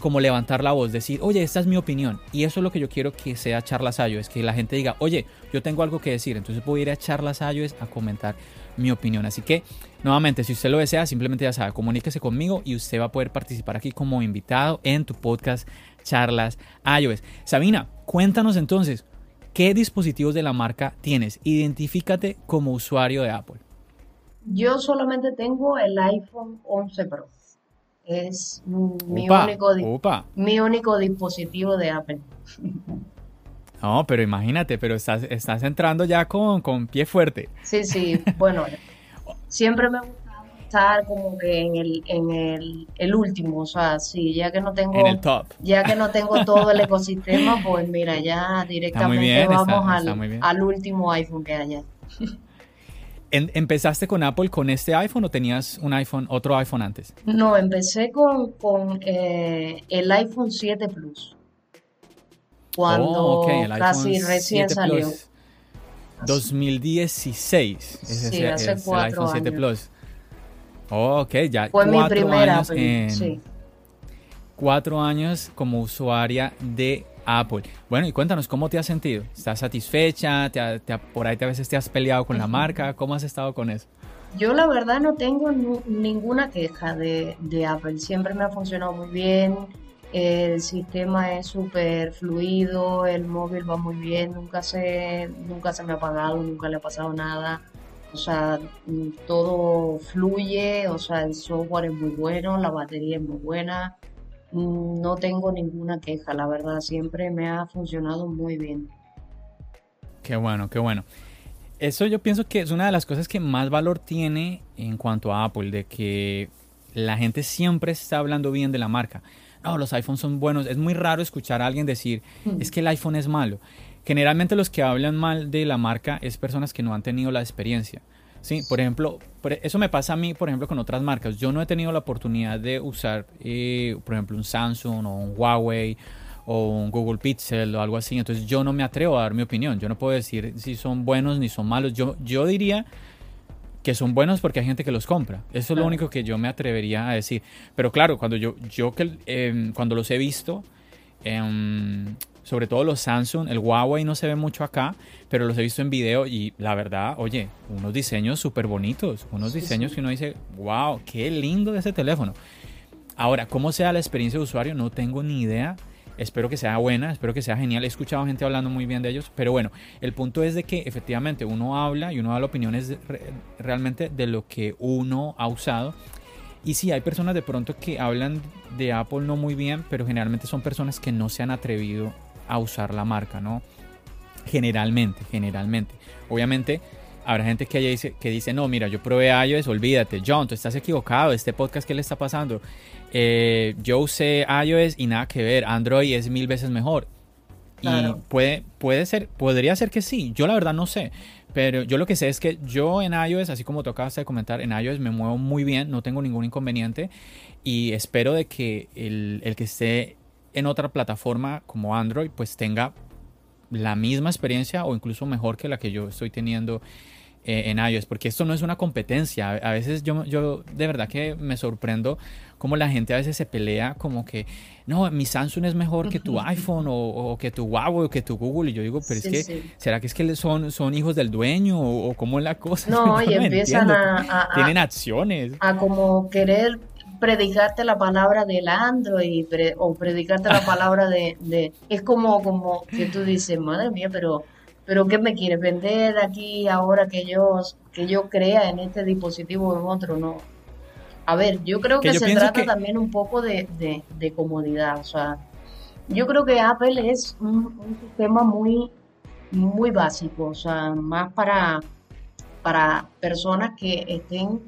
como levantar la voz, decir, oye, esta es mi opinión. Y eso es lo que yo quiero que sea Charlas es que la gente diga, oye, yo tengo algo que decir. Entonces voy a ir a Charlas a comentar mi opinión. Así que, nuevamente, si usted lo desea, simplemente ya sabe, comuníquese conmigo y usted va a poder participar aquí como invitado en tu podcast Charlas iOS. Sabina, cuéntanos entonces, ¿qué dispositivos de la marca tienes? Identifícate como usuario de Apple. Yo solamente tengo el iPhone 11 Pro. Es mi, único, mi único dispositivo de Apple. No, pero imagínate, pero estás, estás entrando ya con, con pie fuerte. Sí, sí, bueno, siempre me gusta estar como que en el, en el, el, último, o sea, sí, ya que no tengo, en el top. ya que no tengo todo el ecosistema, pues mira, ya directamente vamos al, al, último iPhone que haya. ¿Empezaste con Apple con este iPhone o tenías un iPhone, otro iPhone antes? No, empecé con, con eh, el iPhone 7 Plus cuando oh, casi recién salió. 2016. Ese sí, hace es el iPhone 7 Plus. Oh, ok, ya. Fue mi primera, años sí. Cuatro años como usuaria de Apple. Bueno, y cuéntanos, ¿cómo te has sentido? ¿Estás satisfecha? ¿Te, por ahí a veces te has peleado con la marca? ¿Cómo has estado con eso? Yo la verdad no tengo ninguna queja de, de Apple. Siempre me ha funcionado muy bien el sistema es súper fluido, el móvil va muy bien, nunca se, nunca se me ha apagado, nunca le ha pasado nada. O sea, todo fluye, o sea, el software es muy bueno, la batería es muy buena. No tengo ninguna queja, la verdad, siempre me ha funcionado muy bien. Qué bueno, qué bueno. Eso yo pienso que es una de las cosas que más valor tiene en cuanto a Apple, de que la gente siempre está hablando bien de la marca no, los iPhones son buenos. Es muy raro escuchar a alguien decir, es que el iPhone es malo. Generalmente los que hablan mal de la marca es personas que no han tenido la experiencia. Sí, por ejemplo, e, eso me pasa a mí, por ejemplo, con otras marcas. Yo no he tenido la oportunidad de usar, eh, por ejemplo, un Samsung o un Huawei o un Google Pixel o algo así. Entonces yo no me atrevo a dar mi opinión. Yo no puedo decir si son buenos ni son malos. Yo, yo diría que son buenos porque hay gente que los compra. Eso es lo único que yo me atrevería a decir. Pero claro, cuando yo, yo que, em, cuando los he visto, em, sobre todo los Samsung, el Huawei no se ve mucho acá, pero los he visto en video y la verdad, oye, unos diseños súper bonitos, unos diseños que uno dice, wow, qué lindo de ese teléfono. Ahora, ¿cómo sea la experiencia de usuario? No tengo ni idea. Espero que sea buena, espero que sea genial. He escuchado gente hablando muy bien de ellos, pero bueno, el punto es de que efectivamente uno habla y uno da la opinión es realmente de lo que uno ha usado. Y sí, hay personas de pronto que hablan de Apple no muy bien, pero generalmente son personas que no se han atrevido a usar la marca, ¿no? Generalmente, generalmente. Obviamente, habrá gente que dice, que dice, no, mira, yo probé iOS, olvídate, John, tú estás equivocado, este podcast, ¿qué le está pasando? Eh, yo usé iOS y nada que ver, Android es mil veces mejor. Y puede, puede ser, podría ser que sí, yo la verdad no sé, pero yo lo que sé es que yo en iOS, así como tocaba de comentar, en iOS me muevo muy bien, no tengo ningún inconveniente. Y espero de que el, el que esté en otra plataforma como Android pues tenga la misma experiencia o incluso mejor que la que yo estoy teniendo eh, en iOS, porque esto no es una competencia. A veces yo, yo de verdad que me sorprendo como la gente a veces se pelea como que, no, mi Samsung es mejor que tu iPhone o, que tu Huawei o que tu Google. Y yo digo, pero es que, ¿será que es que son, son hijos del dueño o, cómo es la cosa? No, y empiezan a, Tienen acciones. A como querer predicarte la palabra del Android o predicarte la palabra de, de... Es como, como que tú dices, madre mía, pero pero ¿qué me quieres vender aquí ahora que yo que yo crea en este dispositivo o en otro? No. A ver, yo creo que, se trata también un poco de, comodidad. O sea, yo creo que Apple es un, sistema muy, muy básico, o sea, más para, para personas que estén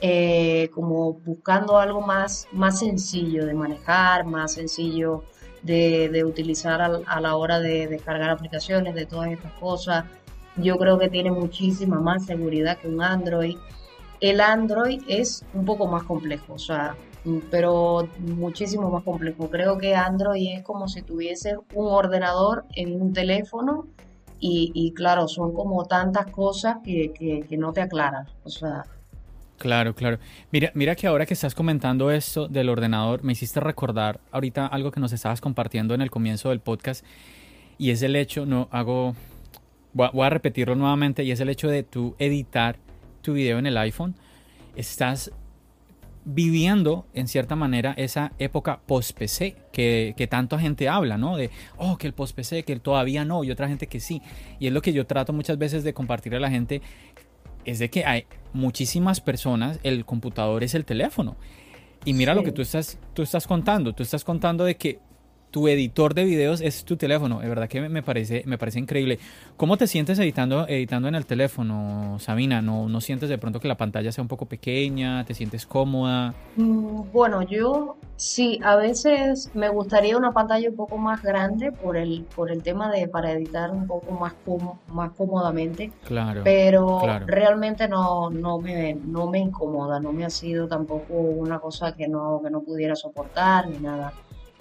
eh, como buscando algo más, más sencillo de manejar, más sencillo de, utilizar a, la hora de descargar aplicaciones, de todas estas cosas. Yo creo que tiene muchísima más seguridad que un Android. El Android es un poco más complejo, o sea, pero muchísimo más complejo. Creo que Android es como si tuviese un ordenador en un teléfono y, claro, son como tantas cosas que, no te aclaran. O sea, Claro, claro. Mira, mira que ahora que estás comentando esto del ordenador, me hiciste recordar ahorita algo que nos estabas compartiendo en el comienzo del podcast y es el hecho, no hago, voy a, repetirlo nuevamente y es el hecho de tú editar tu video en el iPhone. Estás viviendo en cierta manera esa época post-PC que, que tanta gente habla, ¿no? De, oh, que el post-PC, que todavía no, y otra gente que sí. Y es lo que yo trato muchas veces de compartir a la gente es de que hay muchísimas personas, el computador es el teléfono. Y mira lo que tú estás, tú estás contando. Tú estás contando de que tu editor de videos es tu teléfono. De verdad que me parece, me parece increíble. ¿Cómo te sientes editando, editando en el teléfono, Sabina? ¿No, ¿No sientes de pronto que la pantalla sea un poco pequeña? ¿Te sientes cómoda? Mm, bueno, yo sí, a veces me gustaría una pantalla un poco más grande por el, por el tema de para editar un poco más, más cómodamente. Claro. Pero realmente no, no, me, no me incomoda, no me ha sido tampoco una cosa que no, que no pudiera soportar ni nada.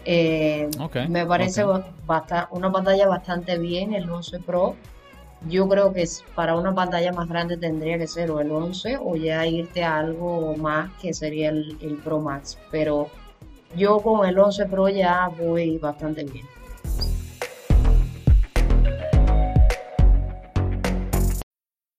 Eh, me parece una pantalla bastante bien, el 11 Pro. Yo creo que para una pantalla más grande tendría que ser o el 11 o ya irte a algo más que sería el, el Pro Max. Pero yo con el 11 Pro ya voy bastante bien.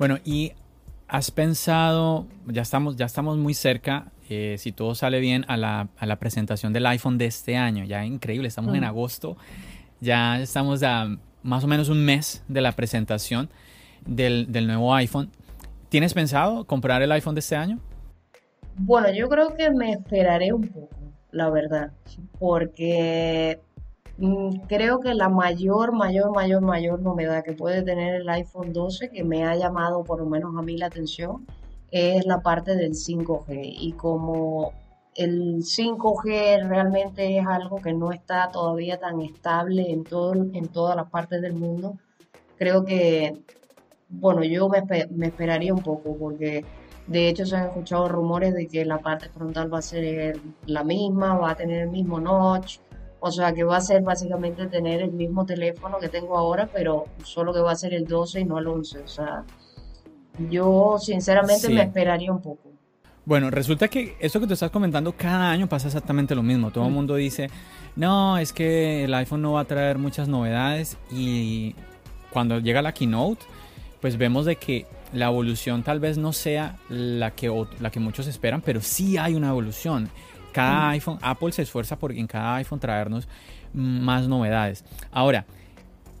Bueno, y has pensado, ya estamos, ya estamos muy cerca, eh, si todo sale bien, a la, a la, presentación del iPhone de este año. Ya increíble, estamos en mm. agosto, ya estamos a más o menos un mes de la presentación del, del nuevo iPhone. ¿Tienes pensado comprar el iPhone de este año? Bueno, yo creo que me esperaré un poco, la verdad, porque creo que la mayor, mayor, mayor, mayor novedad que puede tener el iPhone 12 que me ha llamado por lo menos a mí la atención es la parte del 5G. Y como el 5G realmente es algo que no está todavía tan estable en, todo, en todas las partes del mundo, creo que, bueno, yo me, me esperaría un poco porque de hecho se han escuchado rumores de que la parte frontal va a ser la misma, va a tener el mismo notch o sea que va a ser básicamente tener el mismo teléfono que tengo ahora, pero solo que va a ser el 12 y no el 11. O sea, yo sinceramente me esperaría un poco. Bueno, resulta que eso que tú estás comentando cada año pasa exactamente lo mismo. Todo el mundo dice, no, es que el iPhone no va a traer muchas novedades y cuando llega la keynote, pues vemos de que la evolución tal vez no sea la que, la que muchos esperan, pero sí hay una evolución. Cada iPhone, Apple se esfuerza por en cada iPhone traernos más novedades. Ahora,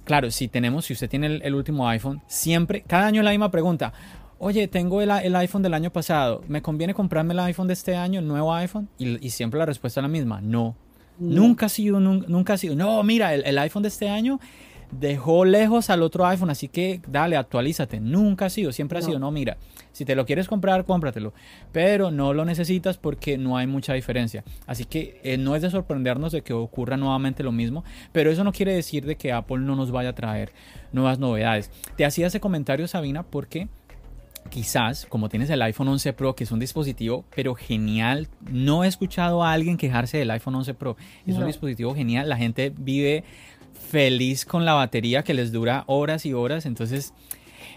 claro, si tenemos, si usted tiene el, último iPhone, siempre, cada año la misma pregunta. Oye, tengo el, iPhone del año pasado, ¿me conviene comprarme el iPhone de este año, el nuevo iPhone? Y, siempre la respuesta es la misma, no. Nunca ha sido, nunca, ha sido. No, mira, el, iPhone de este año dejó lejos al otro iPhone, así que dale, actualízate. Nunca ha sido, siempre ha sido, no, mira, si te lo quieres comprar, cómpratelo. Pero no lo necesitas porque no hay mucha diferencia. Así que eh, no es de sorprendernos de que ocurra nuevamente lo mismo, pero eso no quiere decir de que Apple no nos vaya a traer nuevas novedades. Te hacía ese comentario, Sabina, porque quizás, como tienes el iPhone 11 Pro, que es un dispositivo, pero genial, no he escuchado a alguien quejarse del iPhone 11 Pro. Es un dispositivo genial, la gente vive feliz con la batería que les dura horas y horas, entonces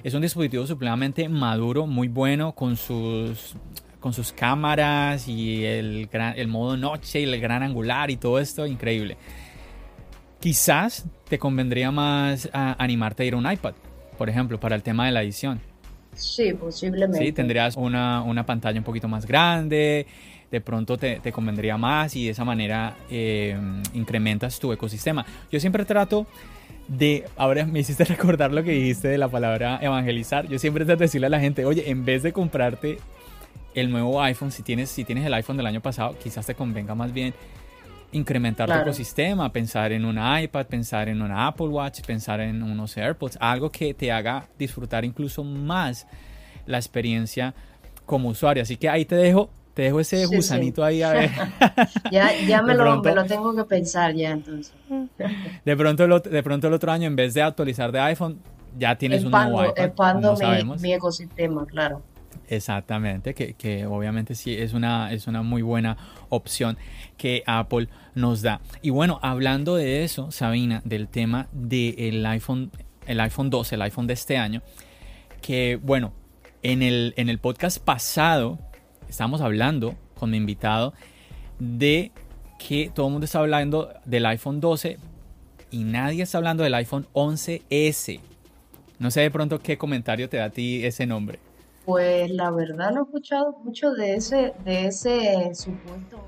es un dispositivo supremamente maduro, muy bueno, con sus con sus cámaras y el, el modo noche y el gran angular y todo esto, increíble. Quizás te convendría más animarte a ir a un iPad, por ejemplo, para el tema de la edición. Sí, posiblemente. Sí, tendrías una, una pantalla un poquito más grande, de pronto te, te convendría más y de esa manera eh, incrementas tu ecosistema. Yo siempre trato de, ahora me hiciste recordar lo que dijiste de la palabra evangelizar, yo siempre trato de decirle a la gente, oye, en vez de comprarte el nuevo iPhone, si tienes, si tienes el iPhone del año pasado, quizás te convenga más bien incrementar tu ecosistema, pensar en un iPad, pensar en una Apple Watch, pensar en unos AirPods, algo que te haga disfrutar incluso más la experiencia como usuario. Así que ahí te dejo, te dejo ese gusanito ahí a ver. ya ya me, lo, tengo que pensar ya entonces. de, pronto el, de pronto el otro año, en vez de actualizar de iPhone, ya tienes un nuevo iPad. Expando mi ecosistema, claro. Exactamente, que, obviamente sí es una, es una muy buena opción que Apple nos da. Y bueno, hablando de eso, Sabina, del tema del iPhone, el iPhone 12, el iPhone de este año, que bueno, en el, en el podcast pasado estamos hablando con mi invitado de que todo el mundo está hablando del iPhone 12 y nadie está hablando del iPhone 11S. No sé de pronto qué comentario te da a ti ese nombre. Pues la verdad no he escuchado mucho de ese, de ese supuesto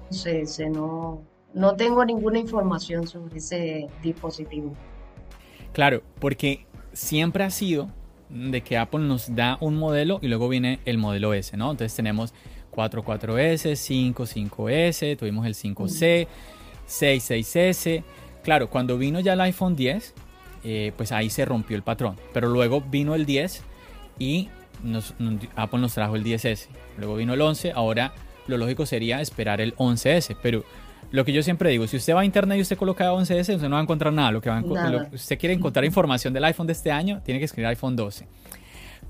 no, no tengo ninguna información sobre ese dispositivo. Claro, porque siempre ha sido de que Apple nos da un modelo y luego viene el modelo S, ¿no? Entonces tenemos 44S, 55S, tuvimos el 5C, 66S. Claro, cuando vino ya el iPhone 10, eh, pues ahí se rompió el patrón. Pero luego vino el 10 y Apple nos trajo el 10S, luego vino el 11, ahora lo lógico sería esperar el 11S, pero lo que yo siempre digo, si usted va a internet y usted coloca 11S, usted no va a encontrar nada. Lo que va usted quiere encontrar información del iPhone de este año, tiene que escribir iPhone 12.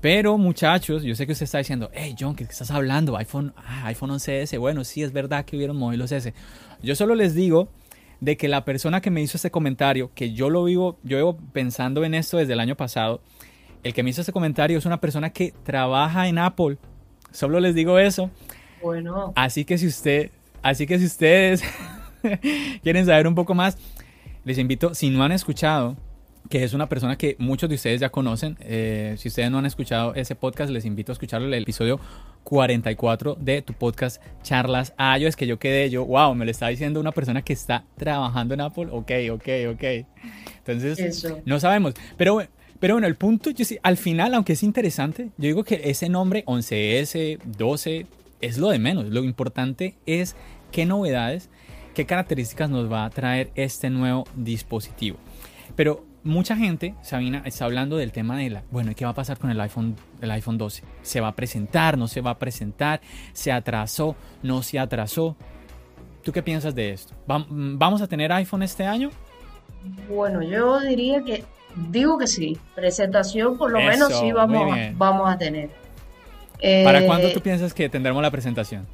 Pero muchachos, yo sé que usted está diciendo, hey John, ¿qué estás hablando? iPhone, ah, iPhone 11S. Bueno, sí es verdad que hubieron modelos S. Yo solo les digo de que la persona que me hizo este comentario, que yo lo vivo, yo vivo pensando en esto desde el año pasado, el que me hizo ese comentario es una persona que trabaja en Apple. Solo les digo eso. Bueno. Así que si usted, así que si ustedes quieren saber un poco más, les invito, si no han escuchado, que es una persona que muchos de ustedes ya conocen, eh, si ustedes no han escuchado ese podcast, les invito a escucharlo, el episodio 44 de tu podcast Charlas es que yo quedé, yo, wow, me lo está diciendo una persona que está trabajando en Apple, ok, ok, ok. Entonces, no sabemos, pero pero bueno, el punto, yo sí, al final, aunque es interesante, yo digo que ese nombre 11S, 12, es lo de menos. Lo importante es qué novedades, qué características nos va a traer este nuevo dispositivo. Pero mucha gente, Sabina, está hablando del tema de la, bueno, ¿qué va a pasar con el iPhone, el iPhone 12? ¿Se va a presentar? ¿No se va a presentar? ¿Se atrasó? ¿No se atrasó? ¿Tú qué piensas de esto? ¿Vamos a tener iPhone este año? Bueno, yo diría que Digo que sí, presentación por lo menos sí vamos, vamos a tener. ¿Para cuándo tú eh, piensas que tendremos la presentación?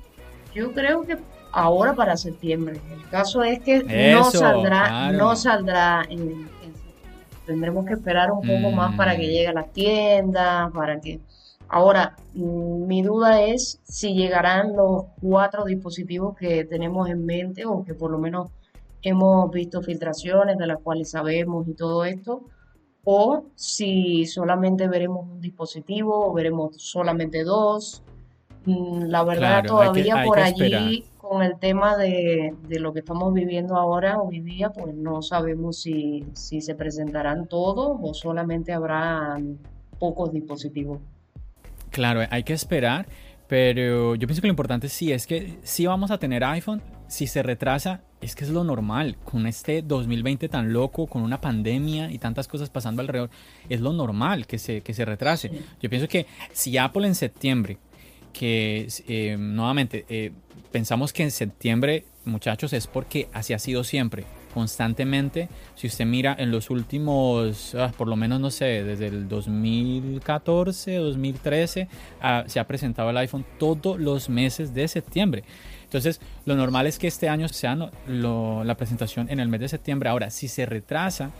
Yo creo que ahora para septiembre. El caso es que no saldrá, no saldrá en, tendremos que esperar un poco más para que mm. llegue a las tiendas, para que ahora mm, mi duda es si llegarán los cuatro dispositivos que tenemos en mente o que por lo menos hemos visto filtraciones de las cuales sabemos y todo esto o si solamente veremos un dispositivo o veremos solamente dos. Mm, la verdad todavía por allí con el tema de, lo que estamos viviendo ahora hoy día, pues no sabemos si, si se presentarán todos o solamente habrá pocos dispositivos. Claro, hay que esperar, pero yo pienso que lo importante sí es que sí vamos a tener iPhone, si se retrasa, es que es lo normal. Con este 2020 tan loco, con una pandemia y tantas cosas pasando alrededor, es lo normal que se, que se retrase. Yo pienso que si Apple en septiembre, que eh, nuevamente eh, pensamos que en septiembre, muchachos, es porque así ha sido siempre constantemente. Si usted mira en los últimos, ah, por lo menos no sé, desde el 2014, 2013, ah, se ha presentado el iPhone todos los meses de septiembre. Entonces, lo normal es que este año sea la presentación en el mes de septiembre. Ahora, si se retrasa,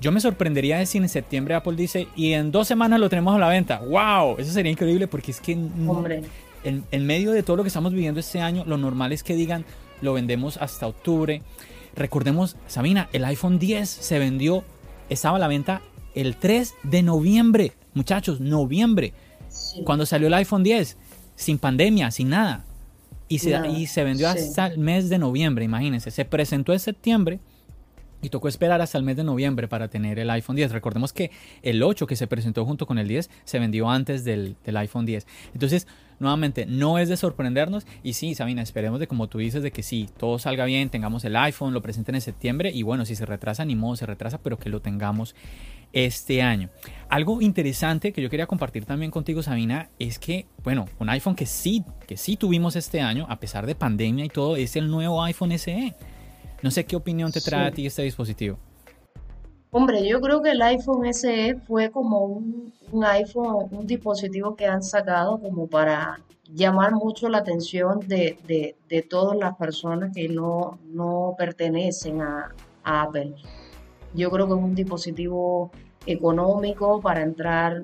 yo me sorprendería de si en septiembre Apple dice, y en dos semanas lo tenemos a la venta. ¡Wow! Eso sería increíble porque es que Hombre. En, en medio de todo lo que estamos viviendo este año, lo normal es que digan, lo vendemos hasta octubre. Recordemos, Sabina, el iPhone 10 se vendió, estaba a la venta el 3 de noviembre. Muchachos, noviembre. Cuando salió el iPhone 10, sin pandemia, sin nada. Y se, y se vendió hasta el mes de noviembre, imagínense. Se presentó en septiembre y tocó esperar hasta el mes de noviembre para tener el iPhone 10. Recordemos que el 8 que se presentó junto con el 10 se vendió antes del, del, iPhone 10. Entonces, nuevamente, no es de sorprendernos. Y sí, Sabina, esperemos de como tú dices, de que sí, todo salga bien, tengamos el iPhone, lo presenten en septiembre. Y bueno, si se retrasa, ni modo, se retrasa, pero que lo tengamos este año. Algo interesante que yo quería compartir también contigo, Sabina, es que, bueno, un iPhone que sí, que sí tuvimos este año, a pesar de pandemia y todo, es el nuevo iPhone SE. No sé qué opinión te trae a ti este dispositivo. Hombre, yo creo que el iPhone SE fue como un, iPhone, un dispositivo que han sacado como para llamar mucho la atención de, todas las personas que no, no pertenecen a, Apple. Yo creo que es un dispositivo económico para entrar,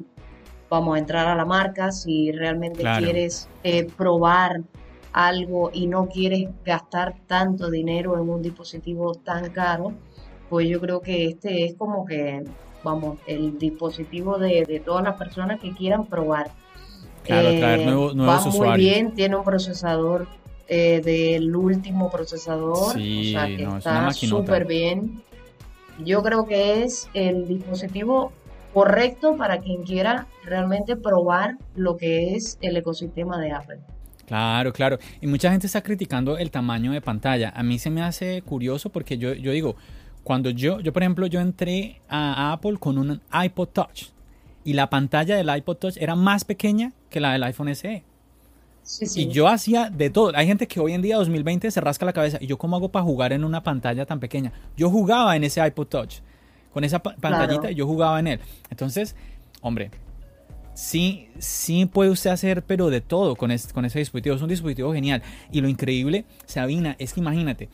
vamos a entrar a la marca si realmente quieres eh, probar algo y no quieres gastar tanto dinero en un dispositivo tan caro, pues yo creo que este es como que, vamos, el dispositivo de, todas las personas que quieran probar. Claro, traer eh, nuevos, va muy bien, tiene un procesador eh, del último procesador, o sea que está súper bien. Yo creo que es el dispositivo correcto para quien quiera realmente probar lo que es el ecosistema de Apple. Claro, claro. Y mucha gente está criticando el tamaño de pantalla. A mí se me hace curioso porque yo, yo digo, cuando yo, yo por ejemplo, yo entré a Apple con un iPod Touch y la pantalla del iPod Touch era más pequeña que la del iPhone SE. Y yo hacía de todo. Hay gente que hoy en día, 2020, se rasca la cabeza. ¿Y yo cómo hago para jugar en una pantalla tan pequeña? Yo jugaba en ese iPod Touch. Con esa pantallita y yo jugaba en él. Entonces, hombre, sí, sí puede usted hacer, pero de todo con, con ese dispositivo. Es un dispositivo genial. Y lo increíble, Sabina, es que imagínate,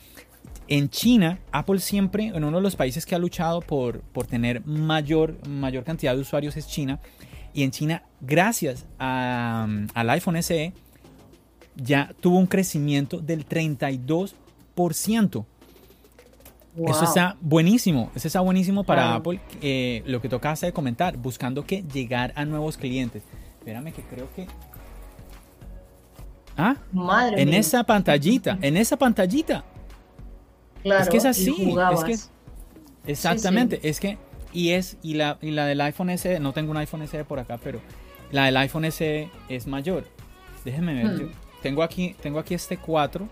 en China, Apple siempre, en uno de los países que ha luchado por, por tener mayor, mayor cantidad de usuarios es China. Y en China, gracias al iPhone SE, ya tuvo un crecimiento del 32%. Eso está buenísimo, eso está buenísimo para Apple. Eh, lo que toca hacer comentar, buscando que llegar a nuevos clientes. Espérame que creo que... Ah, Madre en esa pantallita, en esa pantallita. Claro, es que es así, es que exactamente, es que y es y la, y la del iPhone SE, no tengo un iPhone SE por acá, pero la del iPhone SE es mayor. Déjenme ver, hmm. tengo aquí tengo aquí este 4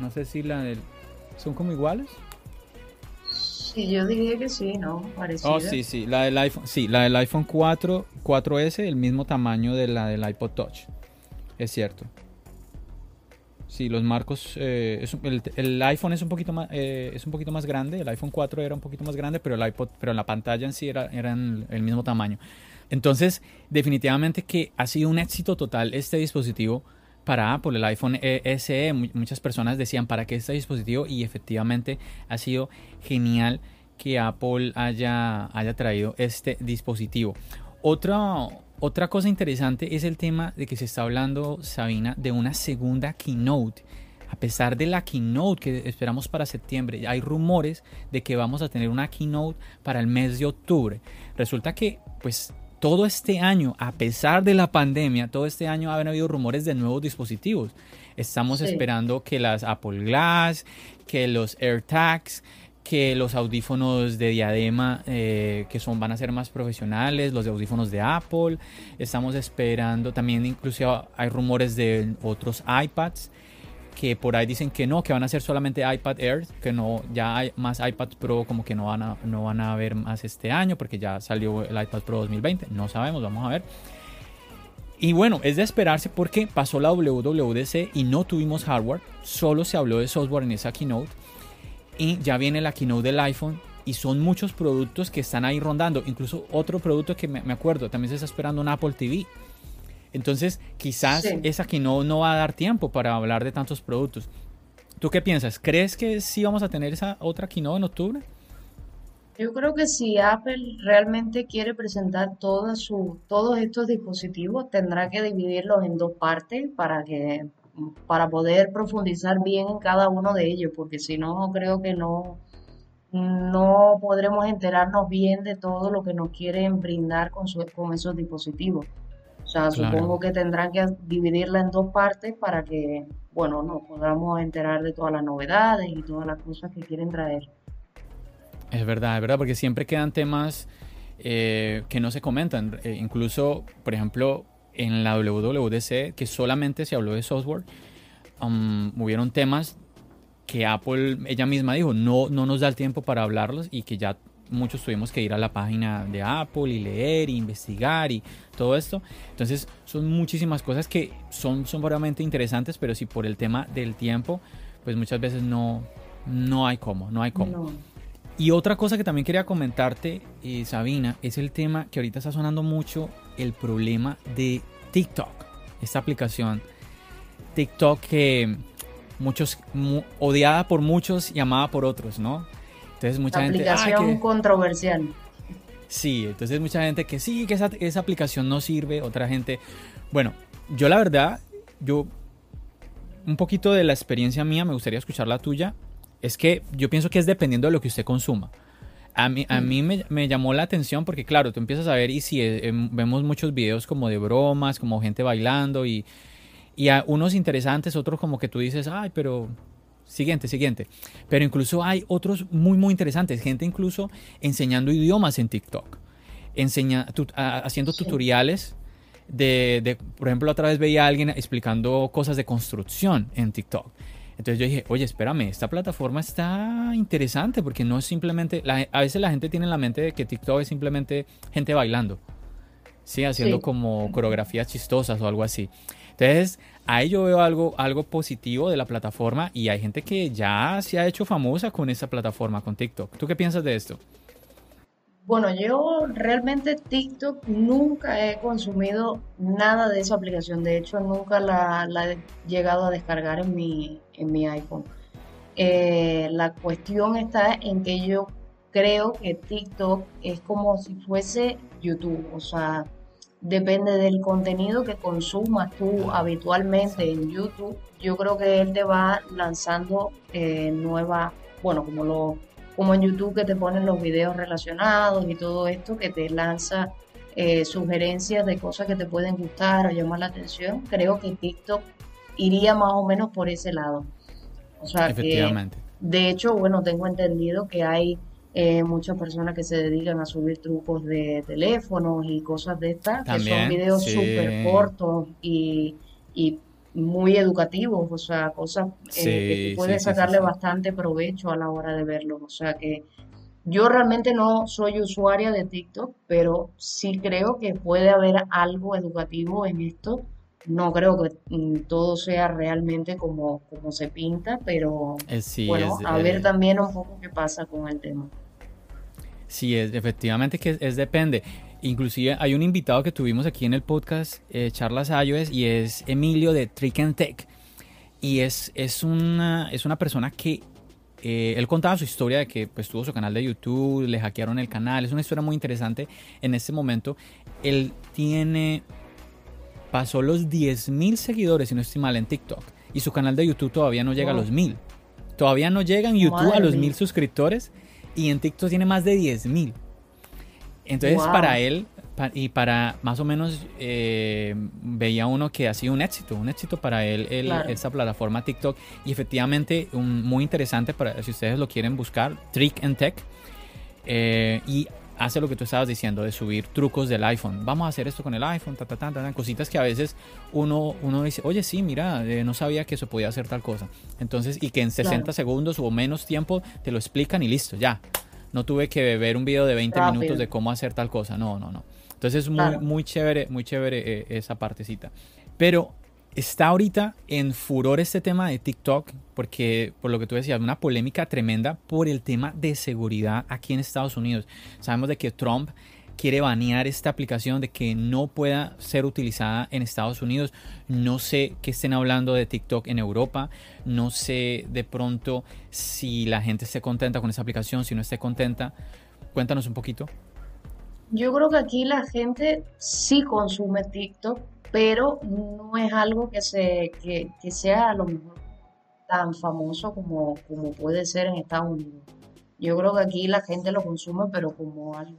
no sé si la del... ¿Son como iguales? Sí, yo diría que sí, ¿no? Parecida. Oh, sí, sí. La del iPhone, sí, la del iPhone 4, 4S, el mismo tamaño de la del iPod Touch. Es cierto. Sí, los marcos. Eh, el, iPhone es un poquito más, eh, es un poquito más grande. El iPhone 4 era un poquito más grande, pero el iPod, pero la pantalla en sí era, eran el mismo tamaño. Entonces, definitivamente que ha sido un éxito total este dispositivo para Apple, el iPhone SE. Muchas personas decían para qué este dispositivo y efectivamente ha sido genial que Apple haya, haya traído este dispositivo. Otra, otra cosa interesante es el tema de que se está hablando, Sabina, de una segunda keynote. A pesar de la keynote que esperamos para septiembre, hay rumores de que vamos a tener una keynote para el mes de octubre. Resulta que, pues, todo este año, a pesar de la pandemia, todo este año han habido rumores de nuevos dispositivos. Estamos esperando que las Apple Glass, que los AirTags, que los audífonos de diadema eh, que son van a ser más profesionales, los audífonos de Apple. Estamos esperando también, incluso hay rumores de otros iPads que por ahí dicen que no, que van a ser solamente iPad Air, que no, ya hay más iPad Pro como que no van a, no van a haber más este año porque ya salió el iPad Pro 2020, no sabemos, vamos a ver. Y bueno, es de esperarse porque pasó la WWDC y no tuvimos hardware, solo se habló de software en esa keynote y ya viene la keynote del iPhone y son muchos productos que están ahí rondando, incluso otro producto que me, acuerdo, también se está esperando un Apple TV. Entonces, quizás esa keynote no va a dar tiempo para hablar de tantos productos. ¿Tú qué piensas? ¿Crees que sí vamos a tener esa otra keynote en octubre? Yo creo que si Apple realmente quiere presentar todos estos dispositivos, tendrá que dividirlos en dos partes para que para poder profundizar bien en cada uno de ellos, porque si no, creo que no, no podremos enterarnos bien de todo lo que nos quieren brindar con, con esos dispositivos. O sea, supongo que tendrán que dividirla en dos partes para que, bueno, nos podamos enterar de todas las novedades y todas las cosas que quieren traer. Es verdad, es verdad, porque siempre quedan temas eh, que no se comentan. Eh, incluso, por ejemplo, en la WWDC, que solamente se habló de software, um, hubieron temas que Apple, ella misma dijo, no, no nos da el tiempo para hablarlos y que ya muchos tuvimos que ir a la página de Apple y leer e investigar y todo esto. Entonces son muchísimas cosas que son, son realmente interesantes, pero si por el tema del tiempo, pues muchas veces no, no hay cómo, no hay cómo. Y otra cosa que también quería comentarte, eh, Sabina, es el tema que ahorita está sonando mucho, el problema de TikTok, esta aplicación. TikTok que muchos, odiada por muchos y amada por otros, ¿no? Entonces mucha gente... Aplicación controversial. Sí, entonces mucha gente que sí, que esa, esa aplicación no sirve, otra gente... Bueno, yo la verdad, yo un poquito de la experiencia mía, me gustaría escuchar la tuya es que yo pienso que es dependiendo de lo que usted consuma. A mí, a mí me, llamó la atención porque, claro, tú empiezas a ver y si eh, em, vemos muchos videos como de bromas, como gente bailando y, y a unos interesantes, otros como que tú dices, ay, pero siguiente, siguiente. Pero incluso hay otros muy, muy interesantes. Gente incluso enseñando idiomas en TikTok. Enseña, haciendo tutoriales de, de, por ejemplo, otra vez veía a alguien explicando cosas de construcción en TikTok. Entonces yo dije, oye, espérame, esta plataforma está interesante porque no es simplemente, a veces la gente tiene en la mente de que TikTok es simplemente gente bailando, sí, haciendo como coreografías chistosas o algo así. Entonces, ahí yo veo algo, algo positivo de la plataforma y hay gente que ya se ha hecho famosa con esa plataforma, con TikTok. ¿Tú qué piensas de esto? Bueno, yo realmente TikTok nunca he consumido nada de esa aplicación. De hecho, nunca la, he llegado a descargar en mi, en mi iPhone. Eh, la cuestión está en que yo creo que TikTok es como si fuese YouTube. O sea, depende del contenido que consumas tú habitualmente en YouTube. Yo creo que él te va lanzando eh, nuevas, bueno, como lo como en YouTube que te ponen los videos relacionados y todo esto, que te lanza eh, sugerencias de cosas que te pueden gustar o llamar la atención, creo que TikTok iría más o menos por ese lado. O sea, Efectivamente. de hecho, bueno, tengo entendido que hay eh, muchas personas que se dedican a subir trucos de teléfonos y cosas de estas, que son videos súper cortos y, y muy educativos, o sea, cosas eh, que puedes sacarle bastante provecho a la hora de verlos. O sea que yo realmente no soy usuaria de TikTok, pero sí creo que puede haber algo educativo en esto. No creo que mm, todo sea realmente como, como se pinta, pero eh, bueno, a ver eh, también un poco qué pasa con el tema. Sí, es, efectivamente que es depende. Inclusive hay un invitado que tuvimos aquí en el podcast, eh, Charlas iOS, y es Emilio de Trick and Tech. Y es, es, una, es una persona que eh, él contaba su historia de que pues, tuvo su canal de YouTube, le hackearon el canal. Es una historia muy interesante. En este momento, él tiene. Pasó los 10.000 seguidores, si no estoy mal, en TikTok. Y su canal de YouTube todavía no llega a los 1.000. Todavía no llega en YouTube a los 1.000 suscriptores. Y en TikTok tiene más de 10.000. Entonces para él y para más o menos eh, veía uno que ha sido un éxito, un éxito para él esa plataforma TikTok y efectivamente un, muy interesante para si ustedes lo quieren buscar, Trick and Tech. Eh, y hace lo que tú estabas diciendo de subir trucos del iPhone. Vamos a hacer esto con el iPhone, ta, ta, ta, ta, cositas que a veces uno, uno dice, oye, sí, mira, eh, no sabía que eso podía hacer tal cosa. Entonces, y que en 60 segundos o menos tiempo te lo explican y listo, ya. No tuve que ver un video de 20 minutos de cómo hacer tal cosa. No, no, no. Entonces es muy, muy chévere, muy chévere eh, esa partecita. Pero está ahorita en furor este tema de TikTok, porque por lo que tú decías, una polémica tremenda por el tema de seguridad aquí en Estados Unidos. Sabemos de que Trump quiere banear esta aplicación de que no pueda ser utilizada en Estados Unidos. No sé qué estén hablando de TikTok en Europa. No sé de pronto si la gente esté contenta con esa aplicación, si no esté contenta. Cuéntanos un poquito. Yo creo que aquí la gente sí consume TikTok, pero no es algo que, se, que, que sea a lo mejor tan famoso como, como puede ser en Estados Unidos. Yo creo que aquí la gente lo consume, pero como algo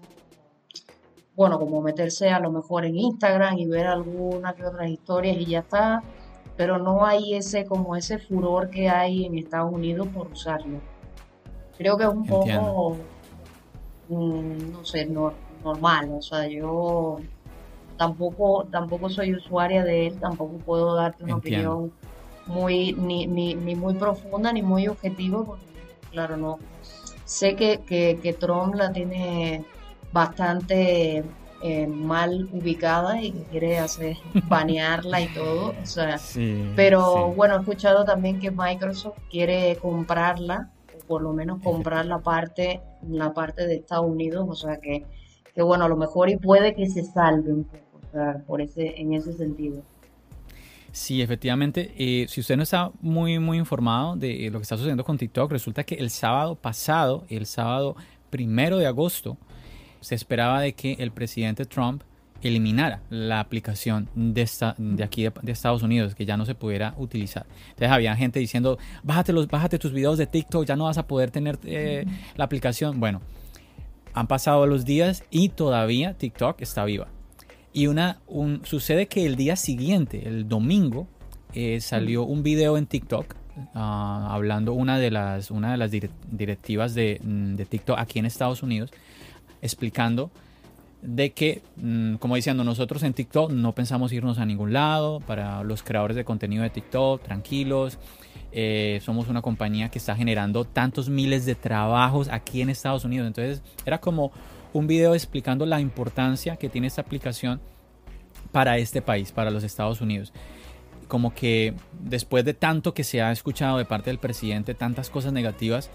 bueno, como meterse a lo mejor en Instagram y ver algunas que otras historias y ya está, pero no hay ese como ese furor que hay en Estados Unidos por usarlo. Creo que es un poco, mm, no sé, normal, o sea, yo tampoco tampoco soy usuaria de él, tampoco puedo darte una opinión muy ni, ni, ni, muy profunda ni muy objetiva, porque claro, no. Sé que, que, que Trump la tiene bastante eh, mal ubicada y que quiere hacer banearla y todo. O sea, pero bueno, he escuchado también que Microsoft quiere comprarla, o por lo menos comprar la parte, la parte de Estados Unidos, o sea que, que bueno, a lo mejor y puede que se salve un poco, o sea, por ese, en ese sentido. Sí, efectivamente. Eh, si usted no está muy, muy informado de lo que está sucediendo con TikTok, resulta que el sábado pasado, el sábado primero de agosto, se esperaba de que el presidente Trump eliminara la aplicación de, esta, de aquí de, Estados Unidos, que ya no se pudiera utilizar. Entonces había gente diciendo, bájate, los, bájate tus videos de TikTok, ya no vas a poder tener eh, la aplicación. Bueno, han pasado los días y todavía TikTok está viva. Y una, un, sucede que el día siguiente, el domingo, eh, salió un video en TikTok ah, hablando una de las, una de las directivas de, de TikTok aquí en Estados Unidos explicando de que, mm, como diciendo, nosotros en TikTok no pensamos irnos a ningún lado, para los creadores de contenido de TikTok, tranquilos, eh, somos una compañía que está generando tantos miles de trabajos aquí en Estados Unidos. Entonces era como un video explicando la importancia que tiene esta aplicación para este país, para los Estados Unidos. Como que después de tanto que se ha escuchado de parte del presidente, tantas cosas negativas,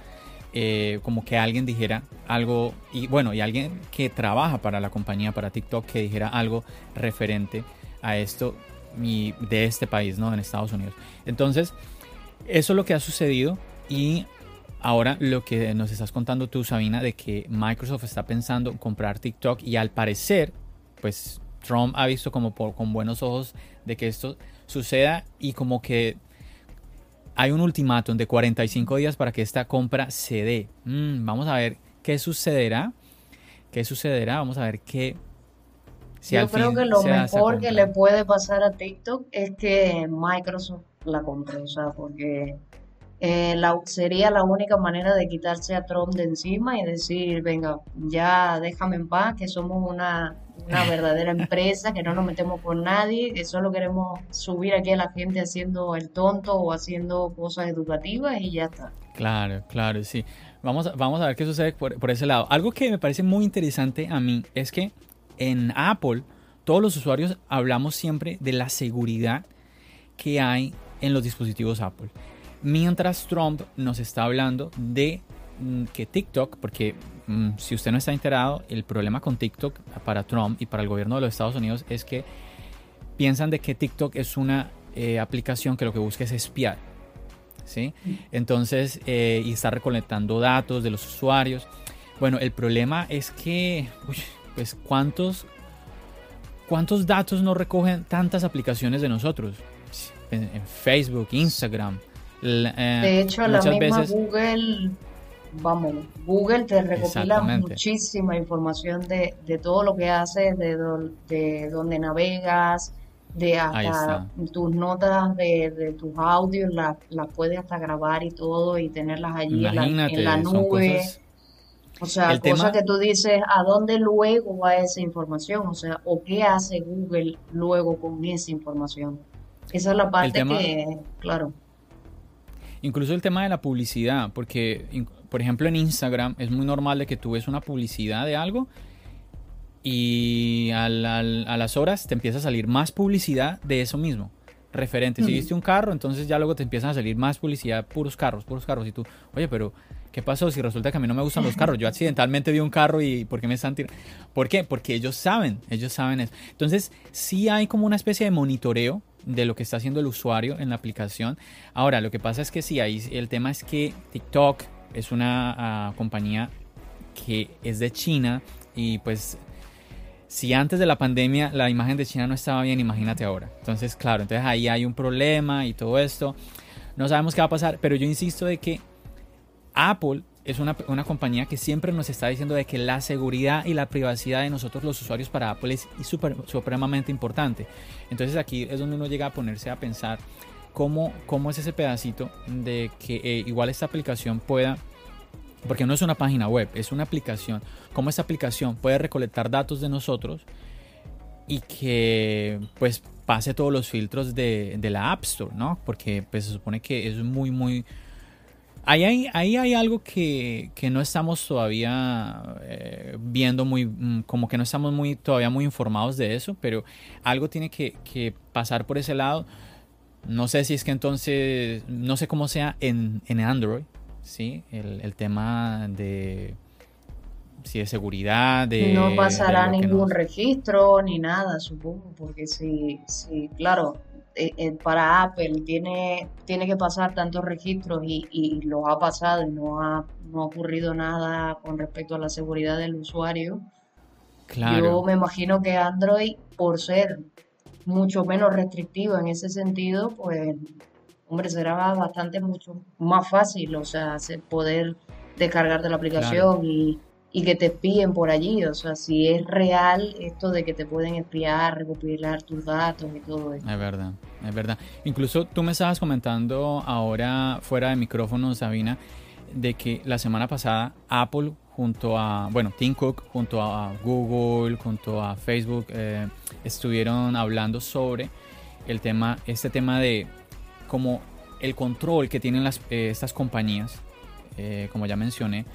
eh, como que alguien dijera algo, y bueno, y alguien que trabaja para la compañía, para TikTok, que dijera algo referente a esto de este país, ¿no? En Estados Unidos. Entonces, eso es lo que ha sucedido y ahora lo que nos estás contando tú, Sabina, de que Microsoft está pensando comprar TikTok y al parecer, pues Trump ha visto como con buenos ojos de que esto suceda y como que hay un ultimátum de 45 días para que esta compra se dé. Mm, vamos a ver qué sucederá. ¿Qué sucederá? Vamos a ver qué... Yo creo que lo mejor que le puede pasar a TikTok es que Microsoft la compre, o sea, porque eh, la, sería la única manera de quitarse a Trump de encima y decir, venga, ya déjame en paz, que somos una una verdadera empresa, que no nos metemos con nadie, que solo queremos subir aquí a la gente haciendo el tonto o haciendo cosas educativas y ya está. Claro, claro, sí. Vamos, vamos a ver qué sucede por, por ese lado. Algo que me parece muy interesante a mí es que en Apple todos los usuarios hablamos siempre de la seguridad que hay en los dispositivos Apple. Mientras Trump nos está hablando de mm, que TikTok, porque Mm, si usted no está enterado, el problema con TikTok para Trump y para el gobierno de los Estados Unidos es que piensan de que TikTok es una eh, aplicación que lo que busca es espiar. ¿sí? Entonces, eh, y está recolectando datos de los usuarios. Bueno, el problema es que, pues, ¿cuántos, ¿cuántos datos no recogen tantas aplicaciones de nosotros? En, Facebook, Instagram. Eh, de hecho, la misma Google vamos, Google te recopila muchísima información de, de, todo lo que haces, de, de donde navegas, de hasta tus notas de, tus audios, las, las puedes hasta grabar y todo y tenerlas allí en la, nube. O sea, cosa que tú dices, ¿a dónde luego va esa información? O sea, ¿o qué hace Google luego con esa información? Esa es la parte que, claro. Incluso el tema de la publicidad, porque, por ejemplo, en Instagram es muy normal de que tú ves una publicidad de algo y a las horas te empieza a salir más publicidad de eso mismo referente. Si viste un carro, entonces ya luego te empiezan a salir más publicidad, puros carros, puros carros. Y tú, oye, pero ¿qué pasó? Si resulta que a mí no me gustan los carros. Yo accidentalmente vi un carro y ¿por qué me están tirando? ¿Por qué? Porque ellos saben, ellos saben eso. Entonces, sí hay como una especie de monitoreo de lo que está haciendo el usuario en la aplicación. Ahora, lo que pasa es que sí, ahí el tema es que TikTok es una ah, compañía que es de China y pues si antes de la pandemia la imagen de China no estaba bien, imagínate ahora. Entonces, claro, entonces ahí hay un problema y todo esto. No sabemos qué va a pasar, pero yo insisto de que Apple es una, compañía que siempre nos está diciendo de que la seguridad y la privacidad de nosotros los usuarios para Apple es supremamente importante. Entonces aquí es donde uno llega a ponerse a pensar cómo, cómo es ese pedacito de que eh, igual esta aplicación pueda porque no es una página web, es una aplicación. Cómo esa aplicación puede recolectar datos de nosotros y que pues pase todos los filtros de, la App Store, ¿no? Porque pues se supone que es muy, muy... Ahí hay, ahí hay algo que, no estamos todavía eh, viendo muy, mm, como que no estamos muy, todavía muy informados de eso, pero algo tiene que, que pasar por ese lado. No sé si es que entonces, no sé cómo sea en, en Android, ¿sí? El, tema de, si de seguridad, de... No pasará ningún registro ni nada, supongo, porque si, si claro, eh, eh, para Apple tiene, tiene que pasar tantos registros y, y lo ha pasado y no ha, no ha ocurrido nada con respecto a la seguridad del usuario. Claro. Yo me imagino que Android, por ser mucho menos restrictivo en ese sentido, pues hombre, será bastante mucho más fácil, o sea, poder descargarte la aplicación y, que te espíen por allí, o sea, si es real esto de que te pueden espiar, recopilar tus datos y todo eso. Es verdad, es verdad. Incluso tú me estabas comentando ahora fuera de micrófono, Sabina, de que la semana pasada Apple junto a, bueno, Tim Cook junto a Google, junto a Facebook, eh, estuvieron hablando sobre el tema, este tema de como el control que tienen las, eh, estas compañías, eh, como ya mencioné,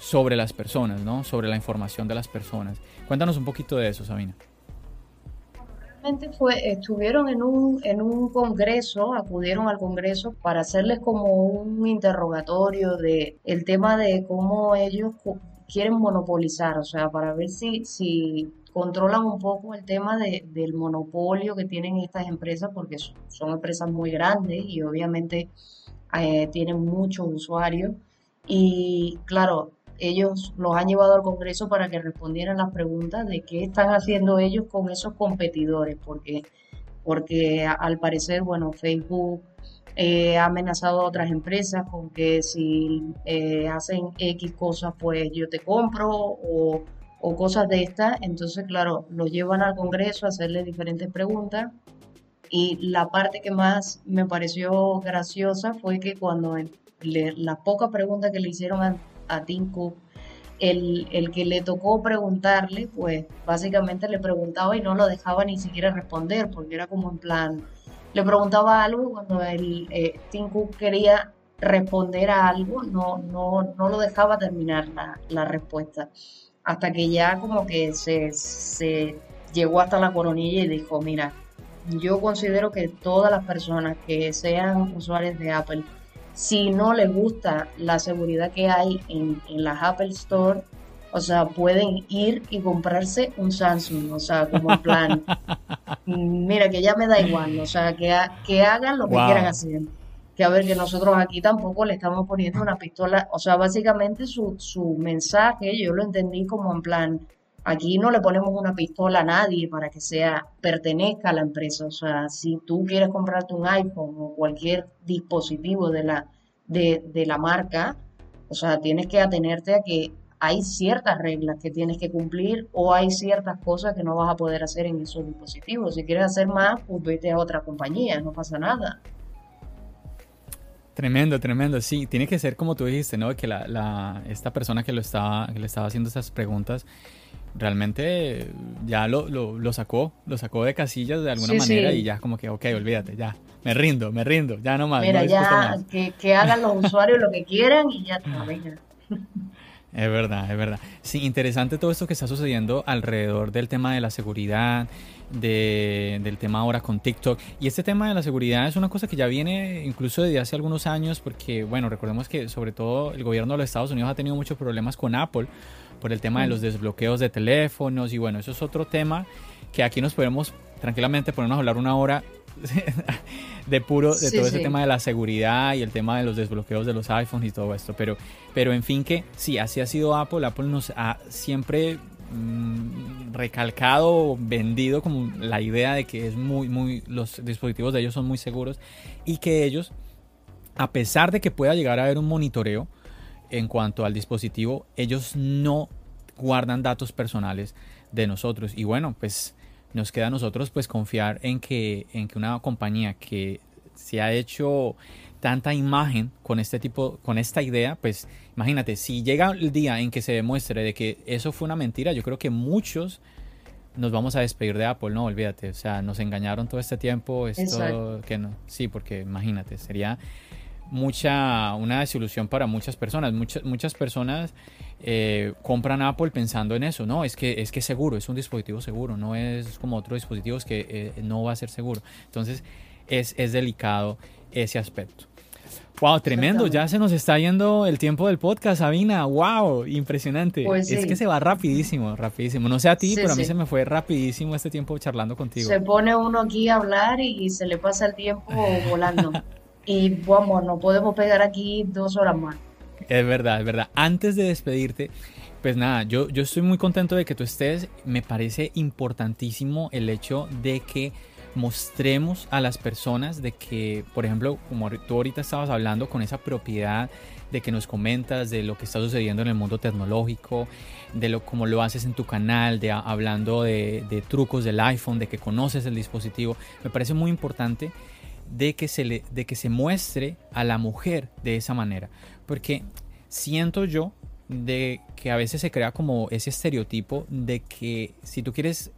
sobre las personas, ¿no? Sobre la información de las personas. Cuéntanos un poquito de eso, Sabina. Fue, estuvieron en un, en un congreso, acudieron al congreso para hacerles como un interrogatorio de el tema de cómo ellos quieren monopolizar, o sea, para ver si, si controlan un poco el tema de, del monopolio que tienen estas empresas porque son empresas muy grandes y obviamente eh, tienen muchos usuarios. Y claro, ellos los han llevado al Congreso para que respondieran las preguntas de qué están haciendo ellos con esos competidores, porque, porque al parecer, bueno, Facebook eh, ha amenazado a otras empresas con que si eh, hacen X cosas, pues yo te compro o cosas de estas. Entonces, claro, lo llevan al Congreso a hacerle diferentes preguntas. Y la parte que más me pareció graciosa fue que cuando las pocas preguntas que le hicieron a Tim Cook, el, el, que le tocó preguntarle, pues básicamente le preguntaba y no lo dejaba ni siquiera responder, porque era como en plan, le preguntaba algo cuando el eh, Tim Cook quería responder a algo, no, no, no lo dejaba terminar la, la respuesta. Hasta que ya como que se, llegó hasta la coronilla y dijo, mira, yo considero que todas las personas que sean usuarios de Apple, si no les gusta la seguridad que hay en, en las Apple Store, o sea, pueden ir y comprarse un Samsung, o sea, como en plan, mira, que ya me da igual, o sea, que, que hagan lo que quieran hacer. Que a ver que nosotros aquí tampoco le estamos poniendo una pistola, o sea, básicamente su, su mensaje yo lo entendí como en plan, aquí no le ponemos una pistola a nadie para que sea, pertenezca a la empresa, o sea, si tú quieres comprarte un iPhone o cualquier dispositivo de la, de, de la marca, o sea, tienes que atenerte a que hay ciertas reglas que tienes que cumplir o hay ciertas cosas que no vas a poder hacer en esos dispositivos. Si quieres hacer más, pues vete a otra compañía, no pasa nada. Tremendo, tremendo. Sí, tiene que ser como tú dijiste, ¿no? Que la, la, esta persona que, lo estaba, que le estaba haciendo esas preguntas realmente ya lo, lo, lo sacó, lo sacó de casillas de alguna manera y ya como que, ok, olvídate, ya, me rindo, me rindo, ya no más. Mira, ya Que, que, hagan los usuarios lo que quieran y ya está, venga. Es verdad, es verdad. Sí, interesante todo esto que está sucediendo alrededor del tema de la seguridad, de, del tema ahora con TikTok. Y este tema de la seguridad es una cosa que ya viene incluso desde hace algunos años, porque, bueno, recordemos que sobre todo el gobierno de los Estados Unidos ha tenido muchos problemas con Apple por el tema de los desbloqueos de teléfonos. Y bueno, eso es otro tema que aquí nos podemos tranquilamente ponernos a hablar una hora de puro, de todo ese tema de la seguridad y el tema de los desbloqueos de los iPhones y todo esto. Pero, pero en fin que sí, así ha sido Apple. Apple nos ha siempre Mm, recalcado, vendido como la idea de que es muy, muy, los dispositivos de ellos son muy seguros y que ellos, a pesar de que pueda llegar a haber un monitoreo en cuanto al dispositivo, ellos no guardan datos personales de nosotros. Y bueno, pues nos queda a nosotros pues confiar en que, en que una compañía que se ha hecho tanta imagen con este tipo, con esta idea, pues imagínate, si llega el día en que se demuestre de que eso fue una mentira, yo creo que muchos nos vamos a despedir de Apple, no, olvídate, o sea, nos engañaron todo este tiempo, esto que no, sí, porque imagínate, sería mucha una desilusión para muchas personas, muchas muchas personas eh, compran Apple pensando en eso, no, es que es que seguro, es un dispositivo seguro, no es como otros dispositivos que eh, no va a ser seguro, entonces es, es delicado ese aspecto. Wow, tremendo. Ya se nos está yendo el tiempo del podcast, Sabina. Wow, impresionante. Pues es que se va rapidísimo, rapidísimo. No sé a ti, pero a mí se me fue rapidísimo este tiempo charlando contigo. Se pone uno aquí a hablar y se le pasa el tiempo volando. Y vamos, no podemos pegar aquí dos horas más. Es verdad, es verdad. Antes de despedirte, pues nada, yo, yo estoy muy contento de que tú estés. Me parece importantísimo el hecho de que mostremos a las personas de que, por ejemplo, como tú ahorita estabas hablando con esa propiedad de que nos comentas de lo que está sucediendo en el mundo tecnológico, de lo como lo haces en tu canal, de hablando de, de trucos del iPhone, de que conoces el dispositivo, me parece muy importante de que se le, de que se muestre a la mujer de esa manera, porque siento yo de que a veces se crea como ese estereotipo de que si tú quieres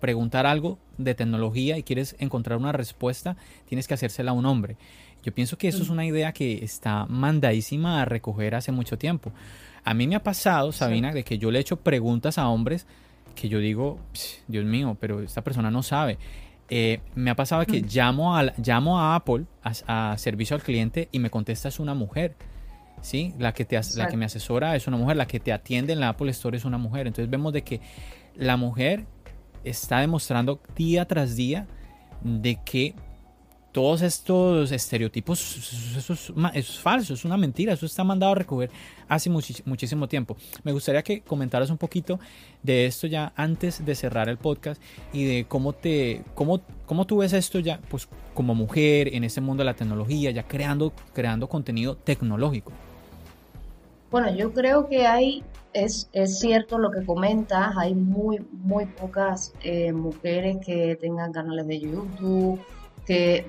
preguntar algo de tecnología y quieres encontrar una respuesta, tienes que hacérsela a un hombre. Yo pienso que eso es una idea que está mandadísima a recoger hace mucho tiempo. A mí me ha pasado, Sabina, de que yo le he hecho preguntas a hombres que yo digo, Dios mío, pero esta persona no sabe. Eh, me ha pasado que llamo, a, llamo a Apple, a, servicio al cliente, y me contesta es una mujer. ¿sí? La que, te, la que me asesora es una mujer, la que te atiende en la Apple Store es una mujer. Entonces vemos de que la mujer está demostrando día tras día de que todos estos estereotipos, eso es, falso, es una mentira, eso está mandado a recoger hace muchísimo tiempo. Me gustaría que comentaras un poquito de esto ya antes de cerrar el podcast y de cómo te, cómo, cómo tú ves esto ya, pues como mujer en este mundo de la tecnología, ya creando, creando contenido tecnológico. Bueno, yo creo que hay, es, es cierto lo que comentas, hay muy, muy pocas eh, mujeres que tengan canales de YouTube, que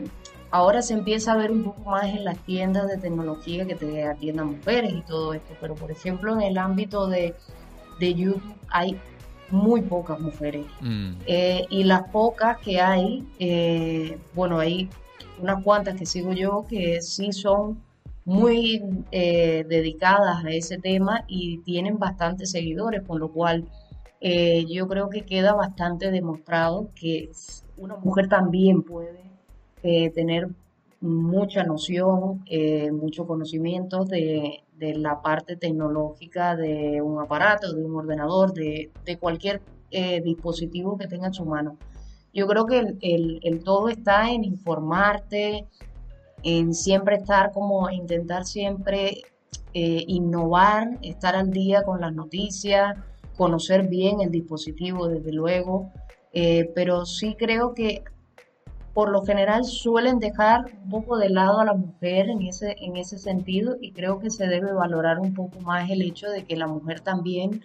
ahora se empieza a ver un poco más en las tiendas de tecnología que te atiendan mujeres y todo esto, pero por ejemplo en el ámbito de, YouTube hay muy pocas mujeres. Mm. Eh, y las pocas que hay, eh, bueno, hay unas cuantas que sigo yo que sí son muy eh, dedicadas a ese tema y tienen bastantes seguidores, con lo cual eh, yo creo que queda bastante demostrado que una mujer también puede eh, tener mucha noción, mucho conocimiento de, la parte tecnológica de un aparato, de un ordenador, de, cualquier dispositivo que tenga en su mano. Yo creo que el todo está en informarte, en siempre estar como intentar siempre eh, innovar, estar al día con las noticias, conocer bien el dispositivo desde luego, eh, pero sí creo que por lo general suelen dejar un poco de lado a la mujer en ese, en ese sentido y creo que se debe valorar un poco más el hecho de que la mujer también,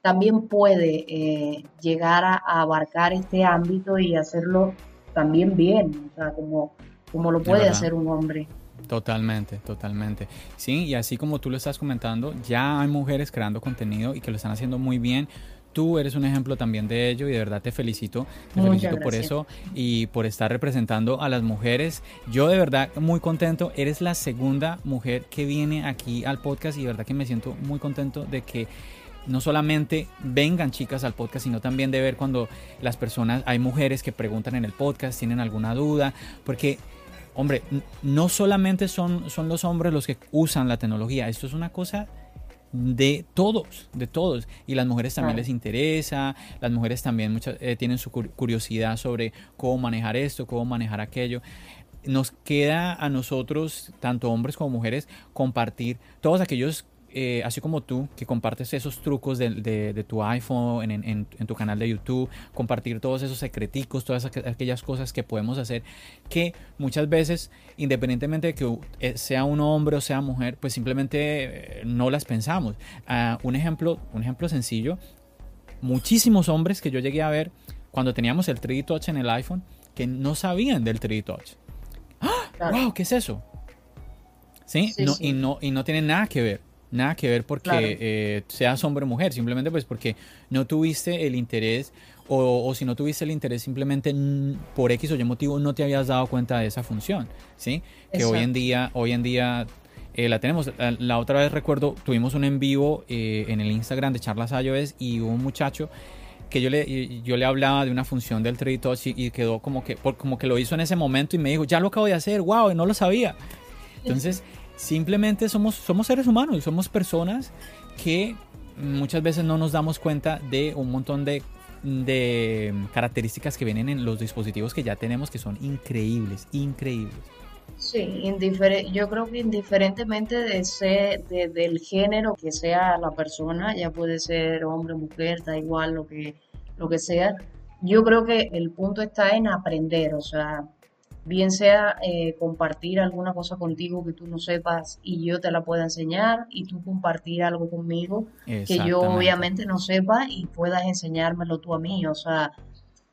también puede eh, llegar a, a, abarcar este ámbito y hacerlo también bien, o sea, como como lo puede hacer un hombre. Totalmente, totalmente. Sí, y así como tú lo estás comentando, ya hay mujeres creando contenido y que lo están haciendo muy bien. Tú eres un ejemplo también de ello y de verdad te felicito. Te felicito por eso y por estar representando a las mujeres. Yo de verdad muy contento. Eres la segunda mujer que viene aquí al podcast y de verdad que me siento muy contento de que no solamente vengan chicas al podcast, sino también de ver cuando las personas, hay mujeres que preguntan en el podcast, tienen alguna duda, porque hombre, no solamente son, son los hombres los que usan la tecnología, esto es una cosa de todos, de todos. Y las mujeres también les interesa, las mujeres también muchas, eh, tienen su curiosidad sobre cómo manejar esto, cómo manejar aquello. Nos queda a nosotros, tanto hombres como mujeres, compartir todos aquellos eh, así como tú, que compartes esos trucos de, tu iPhone, en, tu canal de YouTube, compartir todos esos secreticos, todas aquellas cosas que podemos hacer, que muchas veces, independientemente de que eh, sea un hombre o sea mujer, pues simplemente eh, no las pensamos. Ah, un, ejemplo, un ejemplo sencillo, muchísimos hombres que yo llegué a ver cuando teníamos el 3D Touch en el iPhone, que no sabían del 3D Touch. ¡Ah! ¡Wow! ¿Qué es eso? ¿Sí? Y, no, y no tiene nada que ver nada que ver porque eh, seas hombre o mujer, simplemente pues porque no tuviste el interés o, si no tuviste el interés simplemente por X o Y motivo no te habías dado cuenta de esa función, ¿sí? Que hoy en día, hoy en día eh, la tenemos. La, otra vez recuerdo, tuvimos un en vivo eh, en el Instagram de Charlas iOS y un muchacho que yo le, yo le hablaba de una función del 3D Touch y, quedó como que, como que lo hizo en ese momento y me dijo, ya lo acabo de hacer, wow, no lo sabía. Entonces, Simplemente somos, somos seres humanos, somos personas que muchas veces no nos damos cuenta de un montón de, características que vienen en los dispositivos que ya tenemos que son increíbles, increíbles. Sí, yo creo que indiferentemente de ser, del género que sea la persona, ya puede ser hombre, mujer, da igual lo que, lo que sea, yo creo que el punto está en aprender, o sea, bien sea eh, compartir alguna cosa contigo que tú no sepas y yo te la pueda enseñar y tú compartir algo conmigo que yo obviamente no sepa y puedas enseñármelo tú a mí. O sea,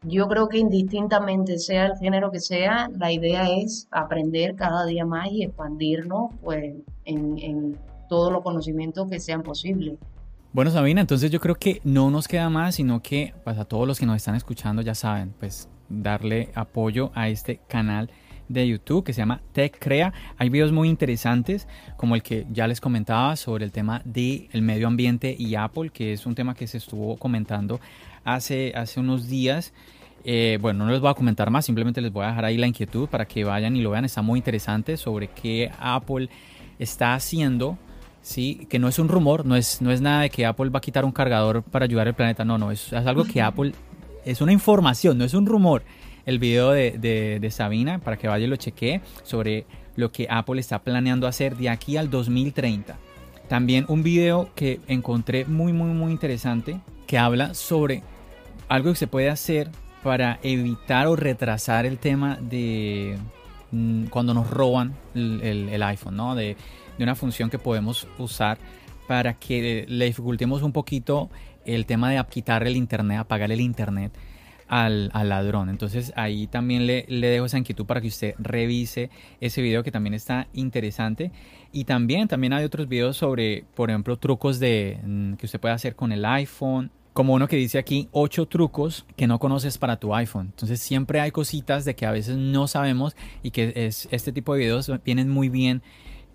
yo creo que indistintamente sea el género que sea, la idea es aprender cada día más y expandirnos pues en, en todos los conocimientos que sean posibles. Bueno, Sabina, entonces yo creo que no nos queda más, sino que pues, a todos los que nos están escuchando ya saben, pues darle apoyo a este canal de YouTube que se llama Tech Crea. Hay videos muy interesantes como el que ya les comentaba sobre el tema del el medio ambiente y Apple, que es un tema que se estuvo comentando hace, hace unos días. Eh, bueno, no les voy a comentar más, simplemente les voy a dejar ahí la inquietud para que vayan y lo vean. Está muy interesante sobre qué Apple está haciendo. Sí, que no es un rumor, no es, no es nada de que Apple va a quitar un cargador para ayudar al planeta, no, no, es, es algo que Apple es una información, no es un rumor. El video de, Sabina, para que vaya y lo chequee, sobre lo que Apple está planeando hacer de aquí al 2030. También un video que encontré muy, muy, muy interesante, que habla sobre algo que se puede hacer para evitar o retrasar el tema de mm, cuando nos roban el, iPhone, ¿no? De, de, una función que podemos usar para que le dificultemos un poquito el tema de quitar el internet, apagar el internet al, ladrón. Entonces ahí también le, le, dejo esa inquietud para que usted revise ese video que también está interesante. Y también, también hay otros videos sobre, por ejemplo, trucos de, mm, que usted puede hacer con el iPhone. Como uno que dice aquí, ocho trucos que no conoces para tu iPhone. Entonces siempre hay cositas de que a veces no sabemos y que es, este tipo de videos vienen muy bien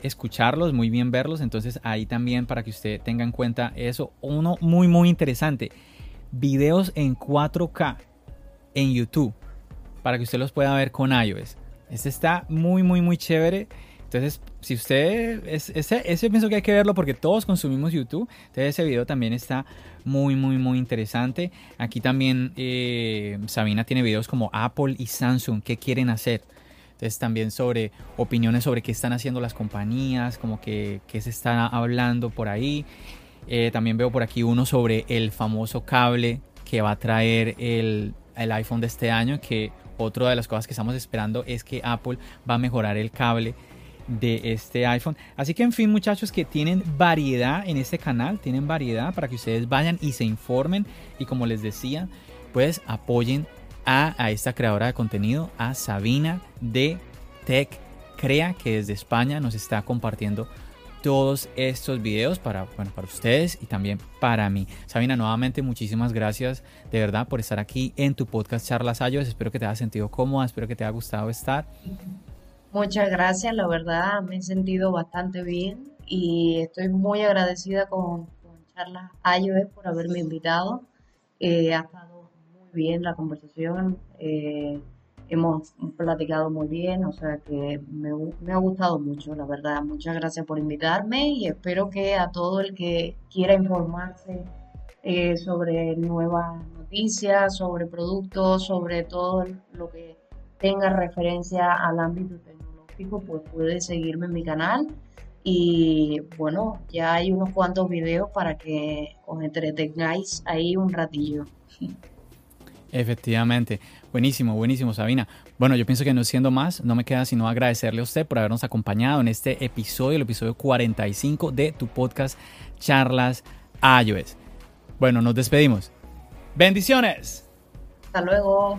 escucharlos, muy bien verlos. Entonces ahí también para que usted tenga en cuenta eso. Uno muy, muy interesante. Videos en 4K en YouTube. Para que usted los pueda ver con iOS. Este está muy, muy, muy chévere. Entonces, si usted, ese, ese pienso que hay que verlo porque todos consumimos YouTube. Entonces, ese video también está muy, muy, muy interesante. Aquí también eh, Sabina tiene videos como Apple y Samsung, qué quieren hacer. Entonces también sobre opiniones sobre qué están haciendo las compañías, como que qué se está hablando por ahí. Eh, también veo por aquí uno sobre el famoso cable que va a traer el, el iPhone de este año, que otra de las cosas que estamos esperando es que Apple va a mejorar el cable de este iPhone. Así que en fin muchachos que tienen variedad en este canal, tienen variedad para que ustedes vayan y se informen y como les decía, pues apoyen a, esta creadora de contenido, a Sabina de Tech crea que desde España nos está compartiendo todos estos videos para, bueno, para ustedes y también para mí. Sabina, nuevamente muchísimas gracias de verdad por estar aquí en tu podcast Charlas Ayos. Espero que te haya sentido cómoda, espero que te haya gustado estar. Muchas gracias, la verdad me he sentido bastante bien y estoy muy agradecida con, Charlas Ayos por haberme invitado. Eh, ha estado muy bien la conversación. Eh, hemos platicado muy bien, o sea que me, ha gustado mucho, la verdad. Muchas gracias por invitarme y espero que a todo el que quiera informarse eh, sobre nuevas noticias, sobre productos, sobre todo lo que tenga referencia al ámbito tecnológico, pues puede seguirme en mi canal. Y bueno, ya hay unos cuantos videos para que os entretengáis ahí un ratillo. Efectivamente. Buenísimo, buenísimo, Sabina. Bueno, yo pienso que no siendo más, no me queda sino agradecerle a usted por habernos acompañado en este episodio, el episodio 45 de tu podcast Charlas iOS. Bueno, nos despedimos. Bendiciones. Hasta luego.